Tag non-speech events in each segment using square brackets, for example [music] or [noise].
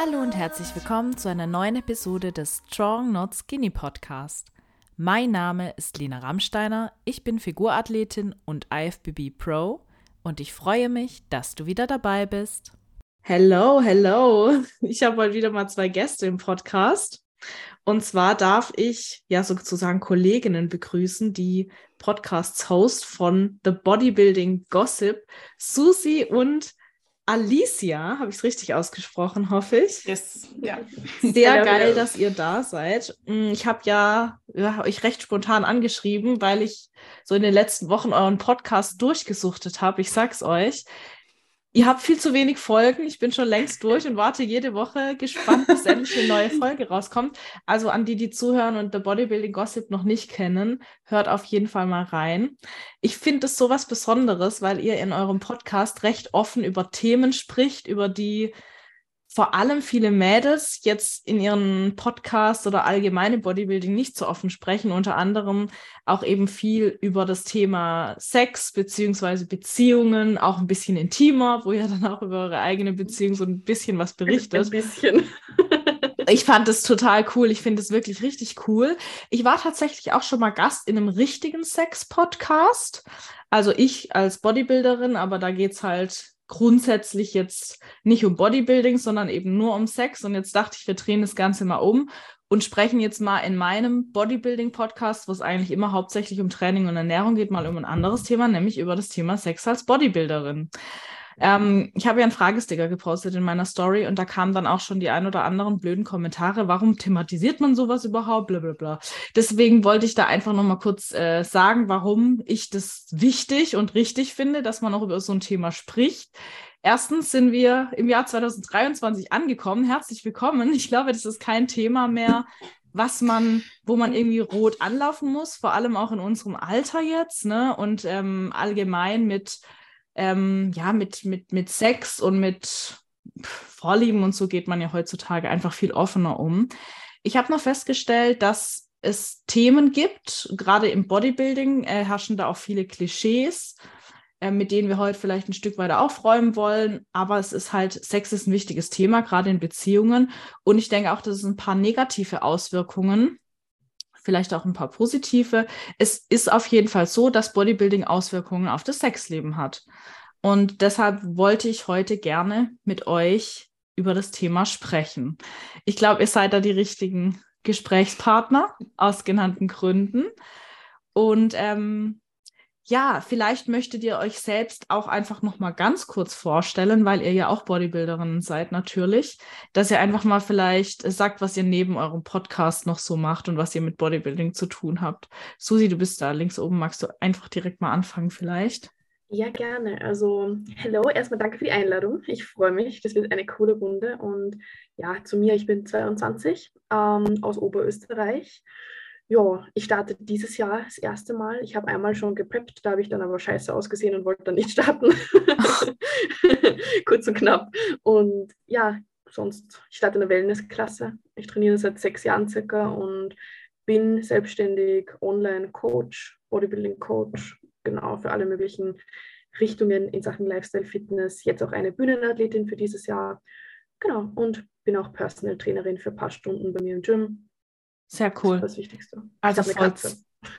Hallo und herzlich willkommen zu einer neuen Episode des Strong Not Skinny Podcast. Mein Name ist Lena Rammsteiner, ich bin Figurathletin und IFBB Pro und ich freue mich, dass du wieder dabei bist. Hello, hello. Ich habe heute wieder mal zwei Gäste im Podcast. Und zwar darf ich ja sozusagen Kolleginnen begrüßen, die Podcasts-Host von The Bodybuilding Gossip, Susi und Alicia. Habe ich es richtig ausgesprochen, hoffe ich? Yes, ja. Sehr geil, dass ihr da seid. Mm, ich habe ja, ja euch recht spontan angeschrieben, weil ich so in den letzten Wochen euren Podcast durchgesuchtet habe. Ich sag's euch. Ihr habt viel zu wenig Folgen. Ich bin schon längst durch und warte jede Woche gespannt, bis endlich eine neue Folge rauskommt. Also an die, die zuhören und The Bodybuilding Gossip noch nicht kennen, hört auf jeden Fall mal rein. Ich finde es so was Besonderes, weil ihr in eurem Podcast recht offen über Themen spricht, über die vor allem viele Mädels jetzt in ihren Podcasts oder allgemeine Bodybuilding nicht so offen sprechen, unter anderem auch eben viel über das Thema Sex beziehungsweise Beziehungen, auch ein bisschen intimer, wo ihr [laughs] dann auch über eure eigene Beziehung so ein bisschen was berichtet. Ein bisschen. [laughs] ich fand es total cool. Ich finde es wirklich richtig cool. Ich war tatsächlich auch schon mal Gast in einem richtigen Sex-Podcast. Also ich als Bodybuilderin, aber da geht es halt grundsätzlich jetzt nicht um Bodybuilding, sondern eben nur um Sex. Und jetzt dachte ich, wir drehen das Ganze mal um und sprechen jetzt mal in meinem Bodybuilding-Podcast, wo es eigentlich immer hauptsächlich um Training und Ernährung geht, mal um ein anderes Thema, nämlich über das Thema Sex als Bodybuilderin. Ähm, ich habe ja einen Fragesticker gepostet in meiner Story und da kamen dann auch schon die ein oder anderen blöden Kommentare. Warum thematisiert man sowas überhaupt? Blablabla. Deswegen wollte ich da einfach nochmal kurz äh, sagen, warum ich das wichtig und richtig finde, dass man auch über so ein Thema spricht. Erstens sind wir im Jahr 2023 angekommen. Herzlich willkommen. Ich glaube, das ist kein Thema mehr, was man, wo man irgendwie rot anlaufen muss, vor allem auch in unserem Alter jetzt, ne? Und ähm, allgemein mit ähm, ja, mit, mit, mit Sex und mit Vorlieben und so geht man ja heutzutage einfach viel offener um. Ich habe noch festgestellt, dass es Themen gibt, gerade im Bodybuilding äh, herrschen da auch viele Klischees, äh, mit denen wir heute vielleicht ein Stück weiter aufräumen wollen. Aber es ist halt, Sex ist ein wichtiges Thema, gerade in Beziehungen. Und ich denke auch, dass es ein paar negative Auswirkungen vielleicht auch ein paar positive. Es ist auf jeden Fall so, dass Bodybuilding Auswirkungen auf das Sexleben hat. Und deshalb wollte ich heute gerne mit euch über das Thema sprechen. Ich glaube, ihr seid da die richtigen Gesprächspartner aus genannten Gründen. Und ähm, ja, vielleicht möchtet ihr euch selbst auch einfach noch mal ganz kurz vorstellen, weil ihr ja auch Bodybuilderinnen seid natürlich, dass ihr einfach mal vielleicht sagt, was ihr neben eurem Podcast noch so macht und was ihr mit Bodybuilding zu tun habt. Susi, du bist da links oben. Magst du einfach direkt mal anfangen vielleicht? Ja, gerne. Also, hello, erstmal danke für die Einladung. Ich freue mich. Das wird eine coole Runde. Und ja, zu mir, ich bin 22 ähm, aus Oberösterreich ja, ich starte dieses Jahr das erste Mal. Ich habe einmal schon gepreppt, da habe ich dann aber scheiße ausgesehen und wollte dann nicht [laughs] starten. Kurz und knapp. Und ja, sonst, ich starte in der Wellnessklasse. Ich trainiere seit sechs Jahren circa und bin selbstständig Online-Coach, Bodybuilding-Coach, genau für alle möglichen Richtungen in Sachen Lifestyle, Fitness. Jetzt auch eine Bühnenathletin für dieses Jahr. Genau, und bin auch Personal Trainerin für ein paar Stunden bei mir im Gym sehr cool. Das das Wichtigste. Also voll,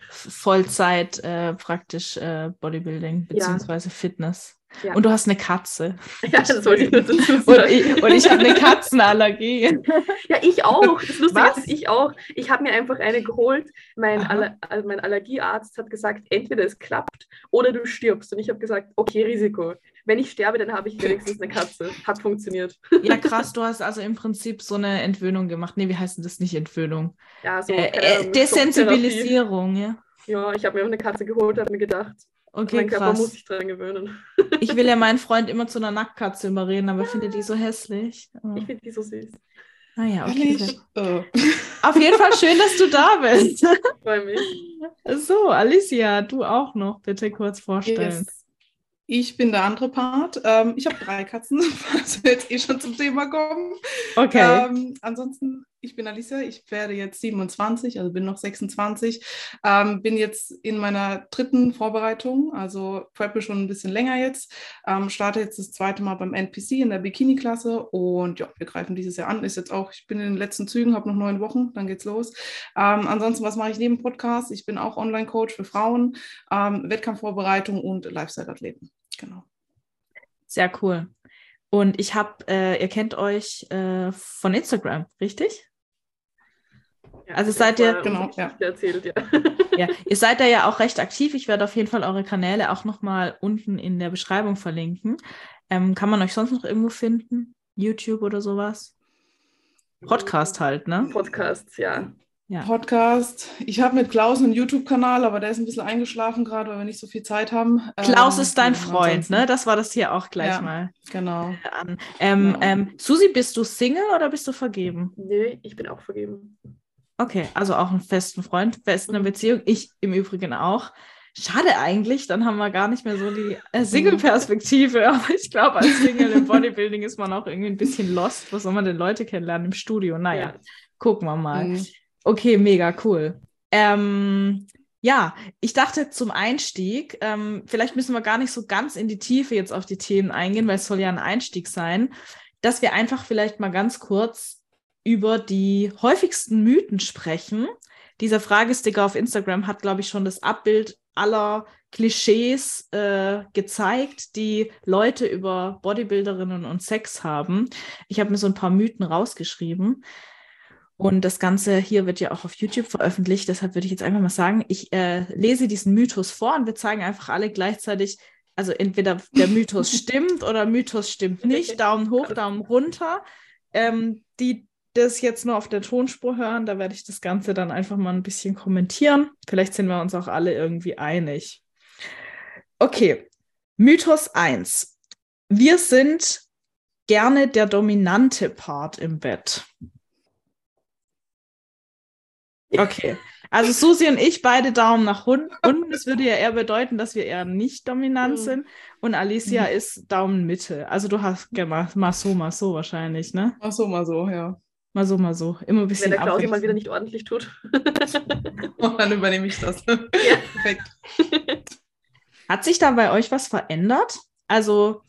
Vollzeit äh, praktisch äh, Bodybuilding beziehungsweise ja. Fitness. Ja. Und du hast eine Katze. [laughs] Ja, das wollte ich nur dazu sagen. Und ich, und ich habe eine Katzenallergie. [laughs] Ja, ich auch. Das Lustige Was? ist, ich auch. Ich habe mir einfach eine geholt. Mein, Aller also mein Allergiearzt hat gesagt, entweder es klappt oder du stirbst. Und ich habe gesagt, okay, Risiko wenn ich sterbe, dann habe ich wenigstens eine Katze. Hat funktioniert. Ja, [laughs] krass, du hast also im Prinzip so eine Entwöhnung gemacht. Nee, wie heißt denn das nicht Entwöhnung? Ja, so äh, äh, Desensibilisierung, ja. Ja, ich habe mir auch eine Katze geholt, habe mir gedacht, okay, mein Körper krass. muss sich dran gewöhnen. Ich will ja [laughs] meinen Freund immer zu einer Nacktkatze überreden, aber finde die so hässlich. Oh. Ich finde die so süß. Ah ja, okay. Oh. Auf jeden Fall schön, dass du da bist. [laughs] Ich freue mich. So, Alicia, du auch noch bitte kurz vorstellen. Yes. Ich bin der andere Part. Ähm, ich habe drei Katzen, [laughs] falls wir jetzt eh schon zum Thema kommen. Okay. Ähm, ansonsten ich bin Alicia, ich werde jetzt 27, also bin noch 26, ähm, bin jetzt in meiner dritten Vorbereitung, also preppe schon ein bisschen länger jetzt, ähm, starte jetzt das zweite Mal beim NPC in der Bikini-Klasse und ja, wir greifen dieses Jahr an, ist jetzt auch, ich bin in den letzten Zügen, habe noch neun Wochen, dann geht's los. Ähm, ansonsten, was mache ich neben Podcast? Ich bin auch Online-Coach für Frauen, ähm, Wettkampfvorbereitung und Lifestyle-Athleten, genau. Sehr cool. Und ich habe, äh, ihr kennt euch äh, von Instagram, richtig? Also seid ihr- Genau, ja. Erzählt, ja. Ja, ihr seid da ja auch recht aktiv. Ich werde auf jeden Fall eure Kanäle auch nochmal unten in der Beschreibung verlinken. Ähm, kann man euch sonst noch irgendwo finden? YouTube oder sowas? Podcast halt, ne? Podcasts, ja. Ja. Podcast. Ich habe mit Klaus einen YouTube-Kanal, aber der ist ein bisschen eingeschlafen gerade, weil wir nicht so viel Zeit haben. Klaus Ähm, ist dein ja, Freund, ansonsten- ne? Das war das hier auch gleich Ja. mal Genau. an. Ähm, Genau. ähm, Susi, bist du Single oder bist du vergeben? Nö, ich bin auch vergeben. Okay, also auch einen festen Freund, fest Mhm. Beziehung. Ich im Übrigen auch. Schade eigentlich, dann haben wir gar nicht mehr so die äh, Single-Perspektive. [laughs] Aber ich glaube, als Single im Bodybuilding ist man auch irgendwie ein bisschen lost. Was soll man denn Leute kennenlernen im Studio? Naja, Ja. gucken wir mal. Mhm. Okay, mega cool. Ähm, ja, ich dachte zum Einstieg, ähm, vielleicht müssen wir gar nicht so ganz in die Tiefe jetzt auf die Themen eingehen, weil es soll ja ein Einstieg sein, dass wir einfach vielleicht mal ganz kurz über die häufigsten Mythen sprechen. Dieser Fragesticker auf Instagram hat, glaube ich, schon das Abbild aller Klischees äh, gezeigt, die Leute über Bodybuilderinnen und Sex haben. Ich habe mir so ein paar Mythen rausgeschrieben. Und das Ganze hier wird ja auch auf YouTube veröffentlicht. Deshalb würde ich jetzt einfach mal sagen, ich äh, lese diesen Mythos vor und wir zeigen einfach alle gleichzeitig, also entweder der Mythos [laughs] stimmt oder Mythos stimmt nicht. Daumen hoch, Daumen runter. Ähm, die das jetzt nur auf der Tonspur hören, da werde ich das Ganze dann einfach mal ein bisschen kommentieren. Vielleicht sind wir uns auch alle irgendwie einig. Okay, Mythos 1. Wir sind gerne der dominante Part im Bett. Okay. Also Susi und ich beide Daumen nach unten. Das würde ja eher bedeuten, dass wir eher nicht dominant Mhm. sind. Und Alicia ist Daumen Mitte. Also du hast mal, mal so, mal so wahrscheinlich, ne? Ach so, mal so, ja. Mal so, mal so. Immer ein bisschen Wenn der Klausi mal wieder nicht ordentlich tut. [laughs] Und dann übernehme ich das. [laughs] Perfekt. Hat sich da bei euch was verändert? Also,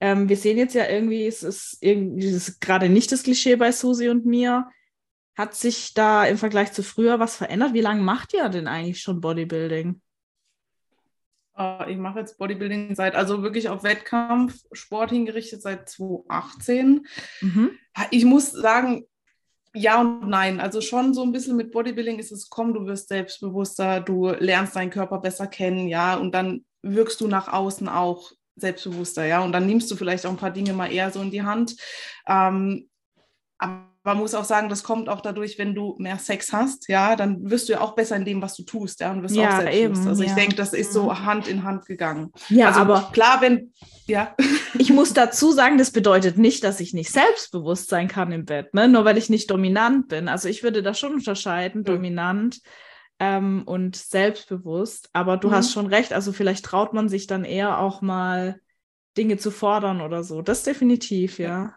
ähm, wir sehen jetzt ja irgendwie, es ist irgendwie es ist gerade nicht das Klischee bei Susi und mir. Hat sich da im Vergleich zu früher was verändert? Wie lange macht ihr denn eigentlich schon Bodybuilding? Äh, Ich mache jetzt Bodybuilding seit, also wirklich auf Wettkampf, Sport hingerichtet seit 2018. Mhm. Ich muss sagen, ja und nein. Also schon so ein bisschen mit Bodybuilding ist es, komm, du wirst selbstbewusster, du lernst deinen Körper besser kennen, ja, und dann wirkst du nach außen auch selbstbewusster, ja, und dann nimmst du vielleicht auch ein paar Dinge mal eher so in die Hand. Ähm, aber man muss auch sagen, das kommt auch dadurch, wenn du mehr Sex hast, ja, dann wirst du ja auch besser in dem, was du tust, ja, und wirst Ja, auch selbstbewusster. eben, also ich ja. denke, das ist so Mhm. Hand in Hand gegangen. Ja, also aber klar, wenn, ja. [laughs] ich muss dazu sagen, das bedeutet nicht, dass ich nicht selbstbewusst sein kann im Bett, ne? Nur weil ich nicht dominant bin. Also ich würde da schon unterscheiden, Ja. dominant ähm, und selbstbewusst. Aber du Mhm. hast schon recht, also vielleicht traut man sich dann eher auch mal Dinge zu fordern oder so. Das definitiv, ja.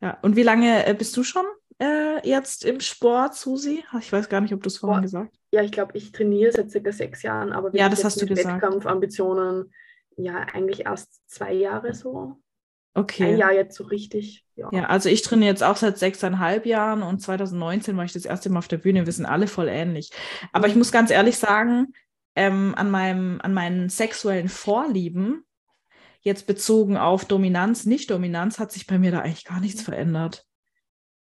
Ja, und wie lange äh, bist du schon äh, jetzt im Sport, Susi? Ich weiß gar nicht, ob du es vorhin gesagt hast. Ja, ich glaube, ich trainiere seit circa sechs Jahren, aber Ja, das hast du mit gesagt. Wettkampfambitionen, ja, eigentlich erst zwei Jahre so. Okay. Ein Jahr jetzt so richtig. Ja. Ja, also ich trainiere jetzt auch seit sechseinhalb Jahren und 2019 war ich das erste Mal auf der Bühne. Wir sind alle voll ähnlich. Aber ich muss ganz ehrlich sagen, ähm, an, meinem, an meinen sexuellen Vorlieben, jetzt bezogen auf Dominanz, Nicht-Dominanz, hat sich bei mir da eigentlich gar nichts verändert.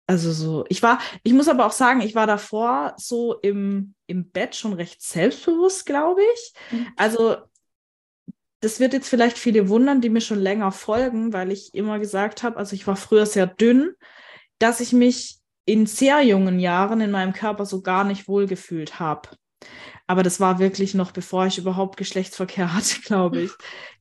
Also so, ich war, ich muss aber auch sagen, ich war davor so im, im Bett schon recht selbstbewusst, glaube ich. Mhm. Also das wird jetzt vielleicht viele wundern, die mir schon länger folgen, weil ich immer gesagt habe, also ich war früher sehr dünn, dass ich mich in sehr jungen Jahren in meinem Körper so gar nicht wohlgefühlt habe. Aber das war wirklich noch, bevor ich überhaupt Geschlechtsverkehr [laughs] hatte, glaube ich,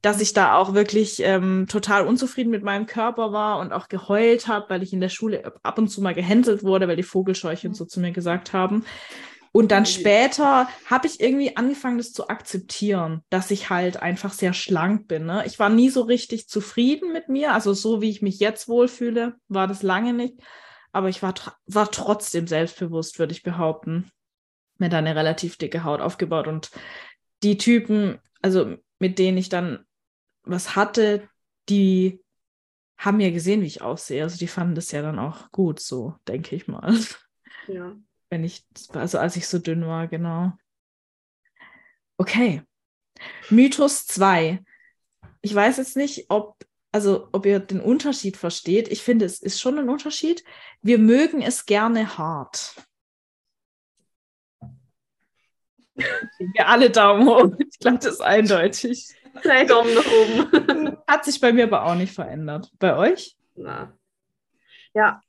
dass ich da auch wirklich ähm, total unzufrieden mit meinem Körper war und auch geheult habe, weil ich in der Schule ab und zu mal gehänselt wurde, weil die Vogelscheuchen so zu mir gesagt haben. Und dann später habe ich irgendwie angefangen, das zu akzeptieren, dass ich halt einfach sehr schlank bin. Ne? Ich war nie so richtig zufrieden mit mir. Also so wie ich mich jetzt wohlfühle, war das lange nicht. aber ich war, war trotzdem selbstbewusst, würde ich behaupten. Mit einer relativ dicke Haut aufgebaut. Und die Typen, also mit denen ich dann was hatte, die haben ja gesehen, wie ich aussehe. Also die fanden das ja dann auch gut, so denke ich mal. Ja. Wenn ich, also als ich so dünn war, genau. Okay. Mythos 2. Ich weiß jetzt nicht, ob, also ob ihr den Unterschied versteht. Ich finde, es ist schon ein Unterschied. Wir mögen es gerne hart. Wir alle Daumen hoch. Ich glaube, das ist eindeutig. Drei Daumen nach oben. [laughs] Hat sich bei mir aber auch nicht verändert. Bei euch? Na. Ja.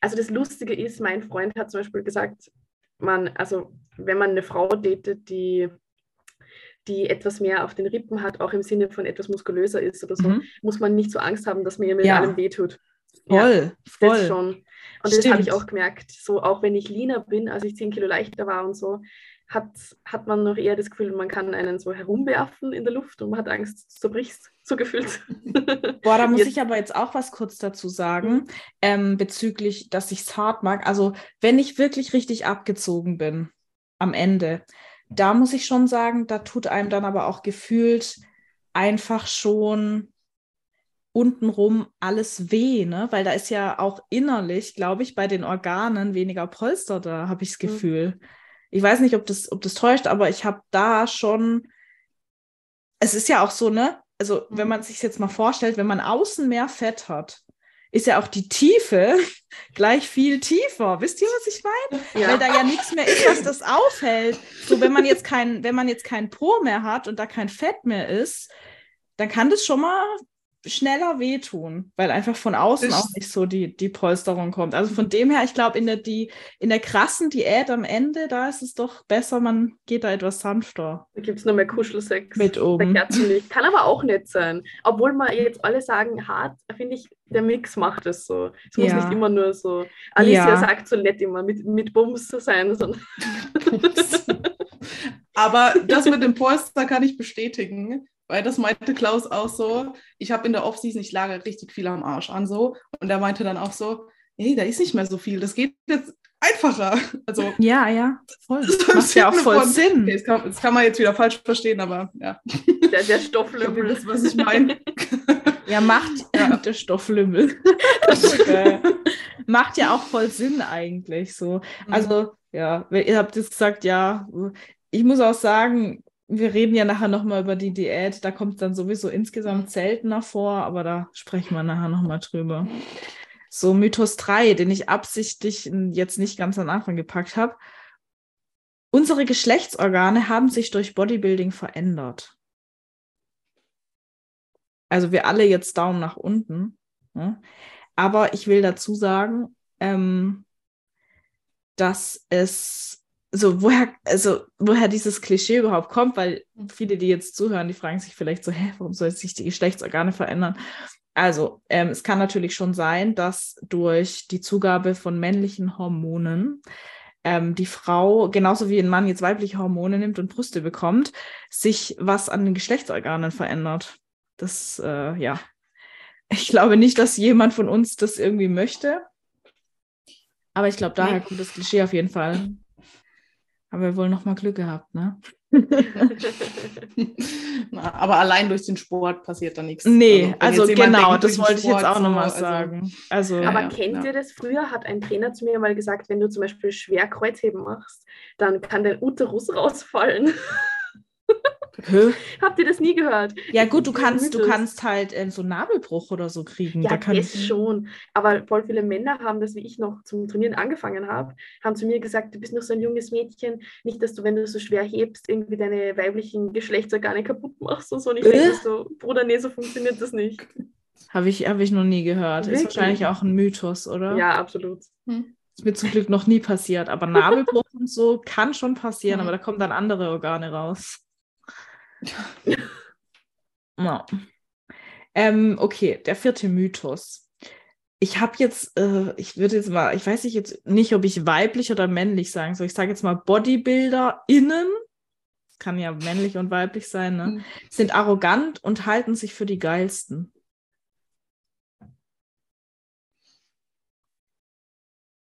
Also das Lustige ist, mein Freund hat zum Beispiel gesagt, man, also wenn man eine Frau datet, die, die etwas mehr auf den Rippen hat, auch im Sinne von etwas muskulöser ist oder so, Mhm. muss man nicht so Angst haben, dass man ihr mit Ja. allem wehtut. Voll, voll. Das schon. Und das habe ich Stimmt. auch gemerkt. So, auch wenn ich leaner bin, als ich 10 Kilo leichter war und so, hat, hat man noch eher das Gefühl, man kann einen so herumwerfen in der Luft und man hat Angst, du zerbrichst, [laughs] so gefühlt. Boah, da muss Jetzt- ich aber jetzt auch was kurz dazu sagen, ähm, bezüglich, dass ich es hart mag. Also, wenn ich wirklich richtig abgezogen bin am Ende, da muss ich schon sagen, da tut einem dann aber auch gefühlt einfach schon untenrum alles weh, ne? Weil da ist ja auch innerlich, glaube ich, bei den Organen weniger Polster da, habe ich das Mhm. Gefühl. Ich weiß nicht, ob das, ob das täuscht, aber ich habe da schon, es ist ja auch so, ne? Also, wenn Mhm. man sich jetzt mal vorstellt, wenn man außen mehr Fett hat, ist ja auch die Tiefe [laughs] gleich viel tiefer. Wisst ihr, was ich meine? Weil ja. da ja nichts mehr ist, was das aufhält. So, wenn man jetzt kein, wenn man jetzt kein Po mehr hat und da kein Fett mehr ist, dann kann das schon mal schneller wehtun, weil einfach von außen auch nicht so die, die Polsterung kommt. Also von dem her, ich glaube, in der, die, in der krassen Diät am Ende, da ist es doch besser, man geht da etwas sanfter Da gibt es nur mehr Kuschelsex. mit oben. Kann aber auch nett sein. Obwohl man jetzt alle sagen, hart, finde ich, der Mix macht es so. Es muss Ja. nicht immer nur so. Alicia Ja. sagt so nett immer, mit, mit Bums zu sein. sondern- [laughs] Aber das mit dem Polster kann ich bestätigen, weil das meinte Klaus auch so. Ich habe in der Offseason, ich lage richtig viel am Arsch an so. Und er meinte dann auch so, hey, da ist nicht mehr so viel. Das geht jetzt einfacher. [laughs] Also Ja, ja, voll. Im Macht ja auch voll von- Sinn. okay, das, kann, das kann man jetzt wieder falsch verstehen, aber ja, Der, der Stofflümmel. [laughs] wisst, was ich meine. [laughs] Ja, macht Ja. der Stofflümmel. Das ist geil. macht ja auch voll Sinn eigentlich so. Also, ja, ihr habt jetzt gesagt, ja, ich muss auch sagen, wir reden ja nachher nochmal über die Diät. Da kommt dann sowieso insgesamt seltener vor, aber da sprechen wir nachher nochmal drüber. So, Mythos 3, den ich absichtlich jetzt nicht ganz am Anfang gepackt habe. Unsere Geschlechtsorgane haben sich durch Bodybuilding verändert. Also wir alle jetzt Daumen nach unten. Ne? Aber ich will dazu sagen, ähm, dass es so woher also woher dieses Klischee überhaupt kommt, weil viele, die jetzt zuhören, die fragen sich vielleicht so, hä, warum soll sich die Geschlechtsorgane verändern? Also ähm, es kann natürlich schon sein, dass durch die Zugabe von männlichen Hormonen ähm, die Frau genauso wie ein Mann jetzt weibliche Hormone nimmt und Brüste bekommt, sich was an den Geschlechtsorganen verändert. Das äh, ja, ich glaube nicht, dass jemand von uns das irgendwie möchte. Aber ich glaube, daher kommt das Klischee auf jeden Fall. Haben wir wohl noch mal Glück gehabt, ne? [laughs] Na, aber allein durch den Sport passiert da nichts. Nee, also, jemand genau, denkt, das wollte ich jetzt auch noch mal so, also- sagen. Also, Aber ja, kennt ja. ihr das? Früher hat ein Trainer zu mir mal gesagt, wenn du zum Beispiel schwer Kreuzheben machst, dann kann dein Uterus rausfallen. [laughs] [laughs] Habt ihr das nie gehört? ja gut, du kannst, du kannst halt ähm, so Nabelbruch oder so kriegen. Ja, da kann das schon. Aber voll viele Männer haben das, wie ich noch zum Trainieren angefangen habe, haben zu mir gesagt, du bist noch so ein junges Mädchen, nicht, dass du, wenn du so schwer hebst, irgendwie deine weiblichen Geschlechtsorgane kaputt machst und so. Und ich Äh? denke so, Bruder, nee, so funktioniert das nicht. [laughs] Habe ich, hab ich noch nie gehört. Ist Wirklich? wahrscheinlich auch ein Mythos, oder? Ja, absolut. Ist mir zum Glück noch nie passiert. Aber Nabelbruch [laughs] und so kann schon passieren, Mhm. aber da kommen dann andere Organe raus. [laughs] Ja. Ähm, okay, der vierte Mythos. Ich habe jetzt, äh, ich würde jetzt mal, ich weiß nicht jetzt nicht, ob ich weiblich oder männlich sagen soll. Ich sage jetzt mal BodybuilderInnen, kann ja männlich und weiblich sein, ne? Mhm. sind arrogant und halten sich für die geilsten.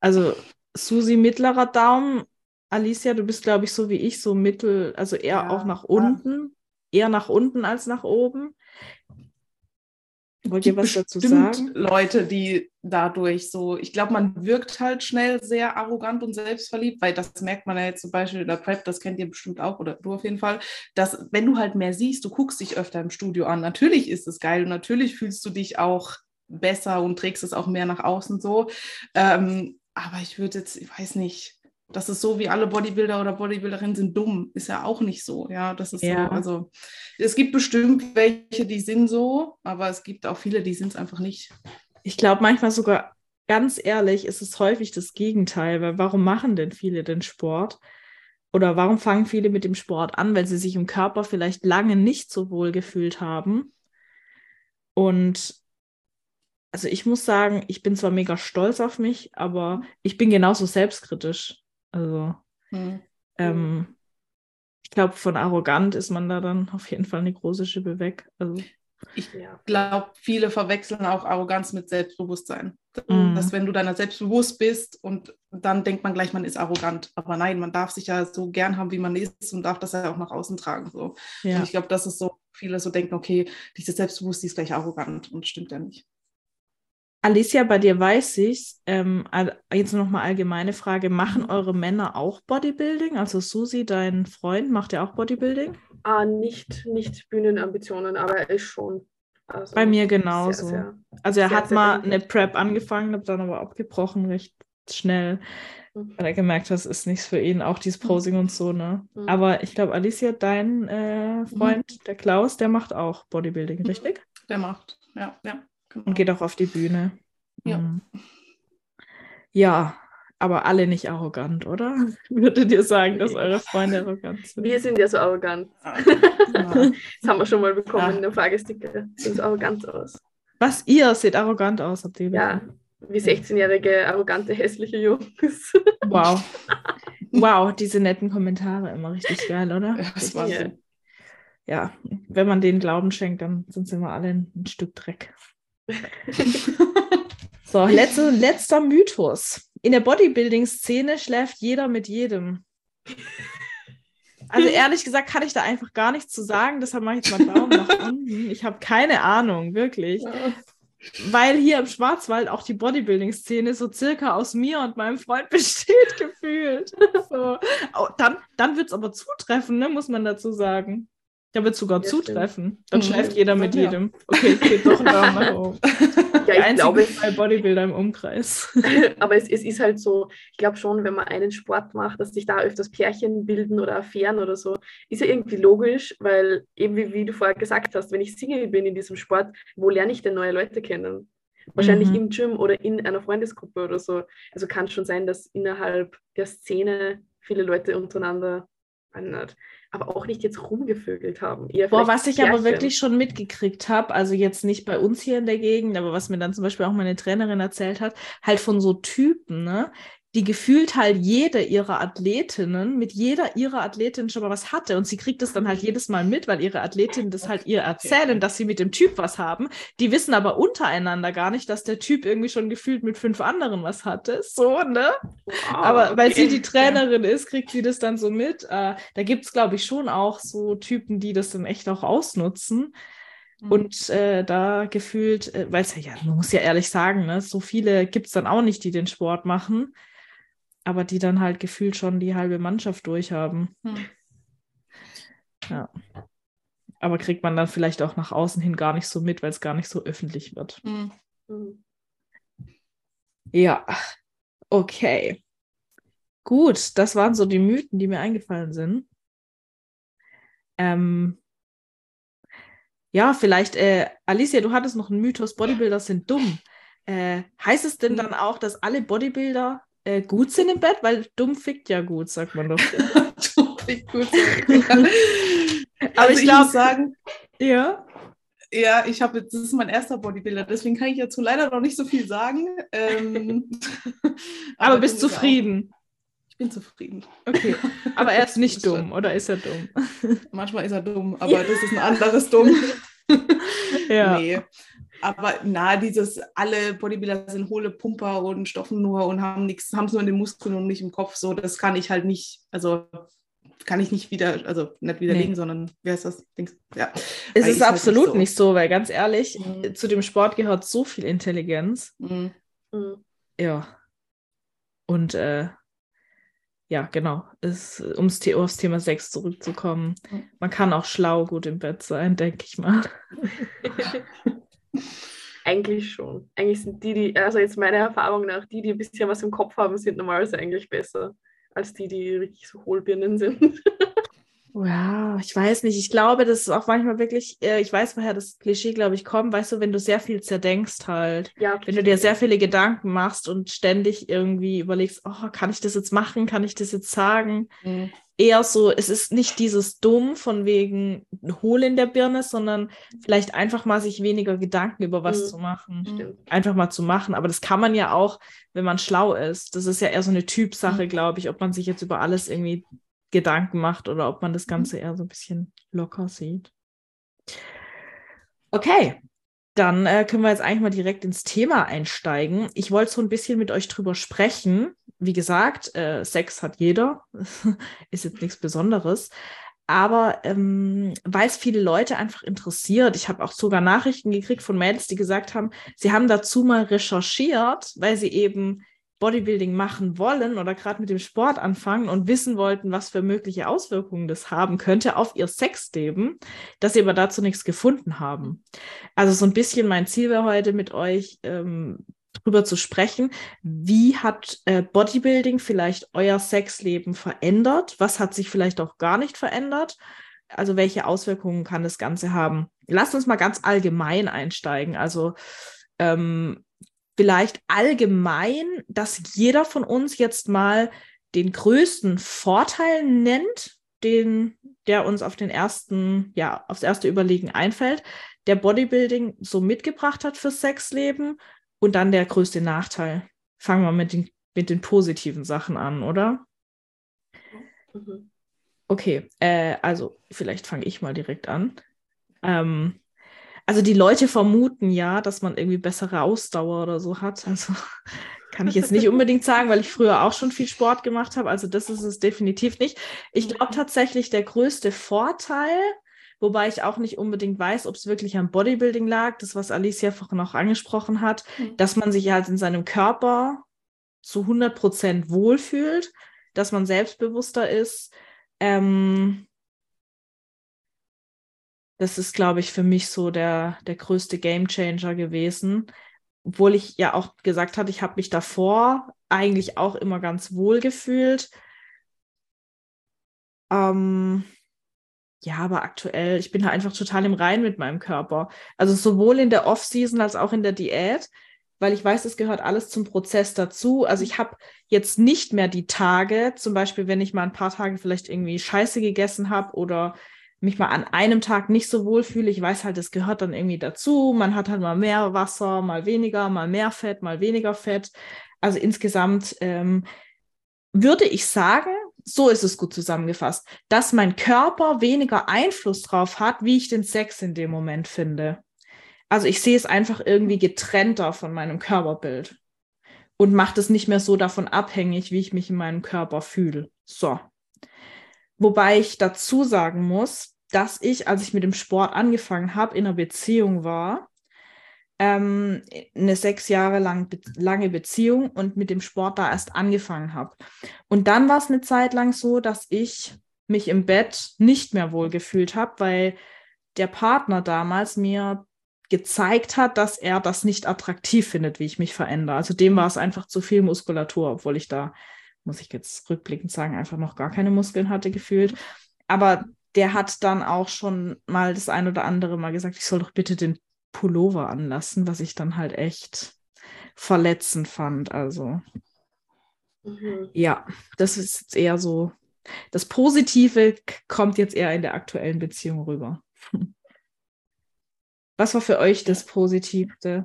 Also Susi mittlerer Daumen. Alicia, du bist, glaube ich, so wie ich, so mittel, also eher Ja, auch nach ja. unten. Eher nach unten als nach oben. Wollt ihr was dazu sagen? Leute, die dadurch so, ich glaube, man wirkt halt schnell sehr arrogant und selbstverliebt, weil das merkt man ja jetzt zum Beispiel in der Prep, das kennt ihr bestimmt auch oder du auf jeden Fall, dass wenn du halt mehr siehst, du guckst dich öfter im Studio an, natürlich ist es geil und natürlich fühlst du dich auch besser und trägst es auch mehr nach außen so. Ähm, aber ich würde jetzt, ich weiß nicht, das ist so wie alle Bodybuilder oder Bodybuilderinnen sind dumm. Ist ja auch nicht so. Ja, das ist Ja. so. Also es gibt bestimmt welche, die sind so, aber es gibt auch viele, die sind es einfach nicht. Ich glaube manchmal sogar, ganz ehrlich, ist es häufig das Gegenteil, weil warum machen denn viele den Sport? Oder warum fangen viele mit dem Sport an, weil sie sich im Körper vielleicht lange nicht so wohl gefühlt haben? Und also ich muss sagen, ich bin zwar mega stolz auf mich, aber ich bin genauso selbstkritisch. Also Hm. ähm, ich glaube, von arrogant ist man da dann auf jeden Fall eine große Schippe weg. Also, Ich Ja. glaube, viele verwechseln auch Arroganz mit Selbstbewusstsein. Mhm. Dass wenn du deiner selbstbewusst bist und dann denkt man gleich, man ist arrogant. Aber nein, man darf sich ja so gern haben, wie man ist und darf das ja auch nach außen tragen. So. ja. Und ich glaube, dass es so viele so denken, okay, diese selbstbewusst, die ist gleich arrogant und stimmt ja nicht. Alicia, bei dir weiß ich, ähm, jetzt noch mal allgemeine Frage, machen eure Männer auch Bodybuilding? Also Susi, dein Freund, macht ja auch Bodybuilding? Ah, nicht, nicht Bühnenambitionen, aber er ist schon. Also Bei mir sehr, genauso. sehr. Also er Sehr, hat sehr mal eine Prep angefangen, hat dann aber abgebrochen recht schnell, Mhm. weil er gemerkt hat, das ist nichts für ihn, auch dieses Posing und so, ne? Mhm. Aber ich glaube, Alicia, dein äh, Freund, der Klaus, der macht auch Bodybuilding, Mhm. richtig? Der macht, ja, ja. Und geht auch auf die Bühne. Ja. Mhm. Ja, aber alle nicht arrogant, oder? [laughs] Würdet ihr sagen, dass eure Freunde arrogant sind? Wir sind ja so arrogant. Ja. [laughs] Das haben wir schon mal bekommen Ja. in der Fragesticker. Sehen so arrogant aus. Was, ihr seht arrogant aus, habt ihr Ja, wie 16-jährige, arrogante, hässliche Jungs. [laughs] Wow. Wow, diese netten Kommentare immer richtig geil, oder? Ja, das war Ja. Ja, wenn man denen Glauben schenkt, dann sind sie immer alle ein Stück Dreck. [laughs] So, letzte, letzter Mythos. In der Bodybuilding-Szene schläft jeder mit jedem. Also ehrlich gesagt kann ich da einfach gar nichts zu sagen, deshalb mache ich jetzt mal Daumen nach [laughs] unten. Ich habe keine Ahnung, wirklich. Weil hier im Schwarzwald auch die Bodybuilding-Szene so circa aus mir und meinem Freund [laughs] besteht, gefühlt. So. Oh, dann dann wird es aber zutreffen, ne, muss man dazu sagen. Da wird sogar Ja, zutreffen. Dann Mhm. schläft jeder mit Ja. jedem. Okay, ich gebe doch einen Daumen nach oben. Ja, ich glaube, zwei Bodybuilder im Umkreis. [laughs] aber es, es ist halt so, ich glaube schon, wenn man einen Sport macht, dass sich da öfters Pärchen bilden oder Affären oder so, ist ja irgendwie logisch, weil eben wie, wie du vorher gesagt hast, wenn ich Single bin in diesem Sport, wo lerne ich denn neue Leute kennen? Wahrscheinlich Mhm. im Gym oder in einer Freundesgruppe oder so. Also kann schon sein, dass innerhalb der Szene viele Leute untereinander, nicht, aber auch nicht jetzt rumgevögelt haben. Boah, was ich aber wirklich schon mitgekriegt habe, also jetzt nicht bei uns hier in der Gegend, aber was mir dann zum Beispiel auch meine Trainerin erzählt hat, halt von so Typen, ne? Die gefühlt halt jede ihrer Athletinnen mit jeder ihrer Athletinnen schon mal was hatte und sie kriegt es dann halt jedes Mal mit, weil ihre Athletinnen das halt ihr erzählen, dass sie mit dem Typ was haben. Die wissen aber untereinander gar nicht, dass der Typ irgendwie schon gefühlt mit fünf anderen was hatte. So, ne? Wow, Aber weil sie die Trainerin ist, kriegt sie das dann so mit. Äh, da gibt es, glaube ich, schon auch so Typen, die das dann echt auch ausnutzen. Mhm. Und äh, da gefühlt, äh, weil es ja, ja, man muss ja ehrlich sagen, ne, so viele gibt es dann auch nicht, die den Sport machen, aber die dann halt gefühlt schon die halbe Mannschaft durchhaben. Hm. Ja. Aber kriegt man dann vielleicht auch nach außen hin gar nicht so mit, weil es gar nicht so öffentlich wird. Hm. Mhm. Ja, okay. Gut, das waren so die Mythen, die mir eingefallen sind. Ähm, ja, vielleicht, äh, Alicia, du hattest noch einen Mythos, Bodybuilder sind dumm. Äh, heißt es denn dann auch, dass alle Bodybuilder äh, gut sind im Bett? Weil dumm fickt ja gut, sagt man doch. [laughs] Wie gut. [laughs] Aber Aber ich ich glaub- glaube sagen, ja. ja, ich habe jetzt, das ist mein erster Bodybuilder, deswegen kann ich dazu leider noch nicht so viel sagen. Ähm, [laughs] Aber bist dumm ist er zufrieden. Auch. Ich bin zufrieden. Okay. Aber er ist nicht dumm, oder ist er dumm? Manchmal ist er dumm, aber das ist ein anderes Dumm. Ja. [laughs] Nee. Aber na, dieses, alle Bodybuilder sind hohle Pumper und stoffen nur und haben nichts, haben es nur in den Muskeln und nicht im Kopf. So, das kann ich halt nicht, also kann ich nicht wieder, also nicht widerlegen, nee. sondern wie heißt das? Dings? Ja. Es ist, ist absolut halt nicht, so. nicht, so. weil ganz ehrlich, mhm. zu dem Sport gehört so viel Intelligenz. Mhm. mhm. Ja. Und äh, ja, genau, ist, ums The aufs Thema Sex zurückzukommen. Man kann auch schlau gut im Bett sein, denke ich mal. [laughs] eigentlich schon. Eigentlich sind die, die, also jetzt meiner Erfahrung nach, die, die ein bisschen was im Kopf haben, sind normalerweise eigentlich besser als die, die richtig so Hohlbirnen sind. [laughs] Ja, ich weiß nicht. Ich glaube, das ist auch manchmal wirklich, äh, ich weiß, woher das Klischee, glaube ich, kommt, weißt du, wenn du sehr viel zerdenkst halt. Ja, wenn du dir sehr viele Gedanken machst und ständig irgendwie überlegst, oh, kann ich das jetzt machen? Kann ich das jetzt sagen? Mhm. Eher so, es ist nicht dieses Dumm von wegen Hohl in der Birne, sondern vielleicht einfach mal sich weniger Gedanken über was mhm. zu machen. Stimmt. Einfach mal zu machen. Aber das kann man ja auch, wenn man schlau ist. Das ist ja eher so eine Typsache, mhm. glaube ich, ob man sich jetzt über alles irgendwie Gedanken macht oder ob man das Ganze eher so ein bisschen locker sieht. Okay, dann äh, können wir jetzt eigentlich mal direkt ins Thema einsteigen. Ich wollte so ein bisschen mit euch drüber sprechen. Wie gesagt, äh, Sex hat jeder, [laughs] ist jetzt nichts Besonderes. Aber ähm, weil es viele Leute einfach interessiert, ich habe auch sogar Nachrichten gekriegt von Mädels, die gesagt haben, sie haben dazu mal recherchiert, weil sie eben Bodybuilding machen wollen oder gerade mit dem Sport anfangen und wissen wollten, was für mögliche Auswirkungen das haben könnte auf ihr Sexleben, dass sie aber dazu nichts gefunden haben. Also so ein bisschen mein Ziel wäre heute mit euch ähm, drüber zu sprechen, wie hat äh, Bodybuilding vielleicht euer Sexleben verändert? Was hat sich vielleicht auch gar nicht verändert? Also welche Auswirkungen kann das Ganze haben? Lasst uns mal ganz allgemein einsteigen. Also ähm, vielleicht allgemein, dass jeder von uns jetzt mal den größten Vorteil nennt, den, der uns auf den ersten, ja, aufs erste Überlegen einfällt, der Bodybuilding so mitgebracht hat fürs Sexleben und dann der größte Nachteil. Fangen wir mit den, mit den positiven Sachen an, oder? Mhm. Okay, äh, also vielleicht fange ich mal direkt an. Ähm, also die Leute vermuten ja, dass man irgendwie bessere Ausdauer oder so hat. Also [laughs] kann ich jetzt nicht [laughs] unbedingt sagen, weil ich früher auch schon viel Sport gemacht habe. Also das ist es definitiv nicht. Ich glaube tatsächlich, der größte Vorteil, wobei ich auch nicht unbedingt weiß, ob es wirklich am Bodybuilding lag, das, was Alicia vorhin auch angesprochen hat, mhm. dass man sich halt in seinem Körper zu 100 Prozent wohlfühlt, dass man selbstbewusster ist. Ähm, das ist, glaube ich, für mich so der, der größte Gamechanger gewesen. Obwohl ich ja auch gesagt hatte, ich habe mich davor eigentlich auch immer ganz wohl gefühlt. Ähm, ja, aber aktuell, ich bin da einfach total im Rein mit meinem Körper. Also sowohl in der Off-Season als auch in der Diät, weil ich weiß, es gehört alles zum Prozess dazu. Also ich habe jetzt nicht mehr die Tage, zum Beispiel, wenn ich mal ein paar Tage vielleicht irgendwie Scheiße gegessen habe oder mich mal an einem Tag nicht so wohl fühle, ich weiß halt, es gehört dann irgendwie dazu. Man hat halt mal mehr Wasser, mal weniger, mal mehr Fett, mal weniger Fett. Also insgesamt ähm, würde ich sagen, so ist es gut zusammengefasst, dass mein Körper weniger Einfluss drauf hat, wie ich den Sex in dem Moment finde. Also ich sehe es einfach irgendwie getrennter von meinem Körperbild und macht es nicht mehr so davon abhängig, wie ich mich in meinem Körper fühle. So. Wobei ich dazu sagen muss, dass ich, als ich mit dem Sport angefangen habe, in einer Beziehung war, ähm, eine sechs Jahre lang be lange Beziehung und mit dem Sport da erst angefangen habe. Und dann war es eine Zeit lang so, dass ich mich im Bett nicht mehr wohl gefühlt habe, weil der Partner damals mir gezeigt hat, dass er das nicht attraktiv findet, wie ich mich verändere. Also dem war es einfach zu viel Muskulatur, obwohl ich da muss ich jetzt rückblickend sagen, einfach noch gar keine Muskeln hatte gefühlt. Aber der hat dann auch schon mal das ein oder andere Mal gesagt, ich soll doch bitte den Pullover anlassen, was ich dann halt echt verletzend fand. Also mhm. ja, das ist jetzt eher so. Das Positive kommt jetzt eher in der aktuellen Beziehung rüber. [laughs] Was war für euch das Positivste?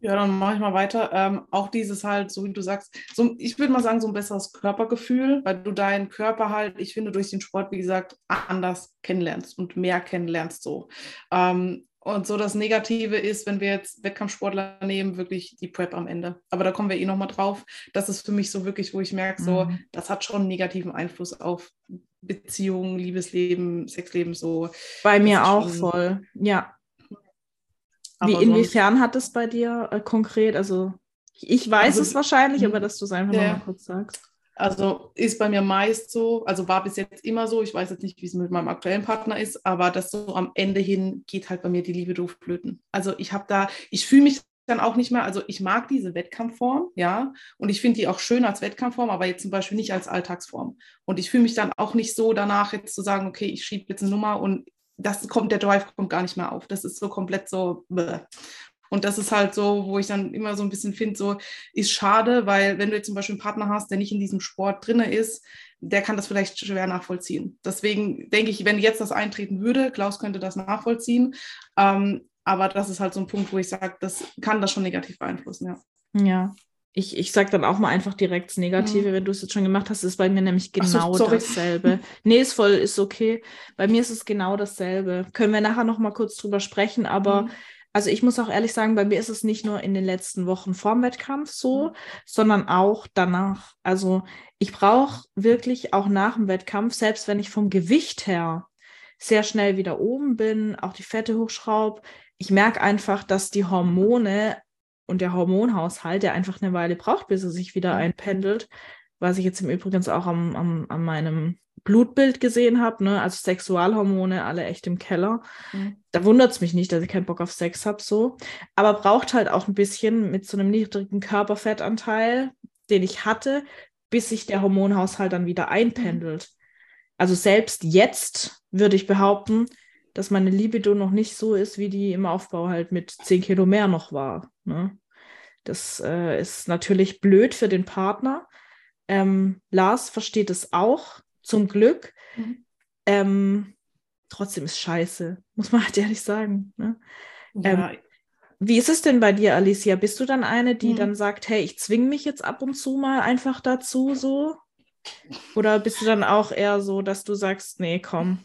Ja, dann mache ich mal weiter. Ähm, auch dieses halt, so wie du sagst, so, ich würde mal sagen, so ein besseres Körpergefühl, weil du deinen Körper halt, ich finde, durch den Sport, wie gesagt, anders kennenlernst und mehr kennenlernst so. Ähm, Und so das Negative ist, wenn wir jetzt Wettkampfsportler nehmen, wirklich die Prep am Ende. Aber da kommen wir eh nochmal drauf. Das ist für mich so wirklich, wo ich merke, so, mhm. das hat schon einen negativen Einfluss auf Beziehungen, Liebesleben, Sexleben, so. Bei mir auch voll, ja. Wie, inwiefern hat es bei dir äh, konkret? Also, ich weiß also, es wahrscheinlich, aber dass du es einfach ja. nochmal kurz sagst. Also ist bei mir meist so, also war bis jetzt immer so, ich weiß jetzt nicht, wie es mit meinem aktuellen Partner ist, aber das so am Ende hin geht halt bei mir die Liebe doof flöten. Also ich habe da, ich fühle mich dann auch nicht mehr, also ich mag diese Wettkampfform, ja, und ich finde die auch schön als Wettkampfform, aber jetzt zum Beispiel nicht als Alltagsform. Und ich fühle mich dann auch nicht so danach jetzt zu sagen, okay, ich schiebe jetzt eine Nummer und das kommt, der Drive kommt gar nicht mehr auf. Das ist so komplett so. Bäh. Und das ist halt so, wo ich dann immer so ein bisschen finde, so ist schade, weil wenn du jetzt zum Beispiel einen Partner hast, der nicht in diesem Sport drin ist, der kann das vielleicht schwer nachvollziehen. Deswegen denke ich, wenn jetzt das eintreten würde, Klaus könnte das nachvollziehen. Ähm, aber das ist halt so ein Punkt, wo ich sage, das kann das schon negativ beeinflussen, ja. Ja, ich, ich sage dann auch mal einfach direkt das Negative, mhm. wenn du es jetzt schon gemacht hast, ist bei mir nämlich genau so, dasselbe. nee, ist voll, ist okay. Bei mir ist es genau dasselbe. Können wir nachher noch mal kurz drüber sprechen, aber mhm. Also ich muss auch ehrlich sagen, bei mir ist es nicht nur in den letzten Wochen vorm Wettkampf so, mhm. sondern auch danach. Also ich brauche wirklich auch nach dem Wettkampf, selbst wenn ich vom Gewicht her sehr schnell wieder oben bin, auch die Fette hochschraub, ich merke einfach, dass die Hormone und der Hormonhaushalt, der einfach eine Weile braucht, bis er sich wieder einpendelt, was ich jetzt im Übrigen auch am, am, an meinem Blutbild gesehen habe, ne, also Sexualhormone alle echt im Keller. Mhm. Da wundert es mich nicht, dass ich keinen Bock auf Sex habe, so. Aber braucht halt auch ein bisschen mit so einem niedrigen Körperfettanteil, den ich hatte, bis sich der Hormonhaushalt dann wieder einpendelt. Mhm. Also selbst jetzt würde ich behaupten, dass meine Libido noch nicht so ist, wie die im Aufbau halt mit 10 Kilo mehr noch war. Ne? Das äh, ist natürlich blöd für den Partner. Ähm, Lars versteht es auch, zum Glück. Mhm. Ähm, trotzdem ist scheiße, muss man [laughs] halt ehrlich sagen. Ne? Ja. Ähm, wie ist es denn bei dir, Alicia? Bist du dann eine, die mhm. dann sagt, hey, ich zwinge mich jetzt ab und zu mal einfach dazu so? Oder bist du dann auch eher so, dass du sagst, nee, komm.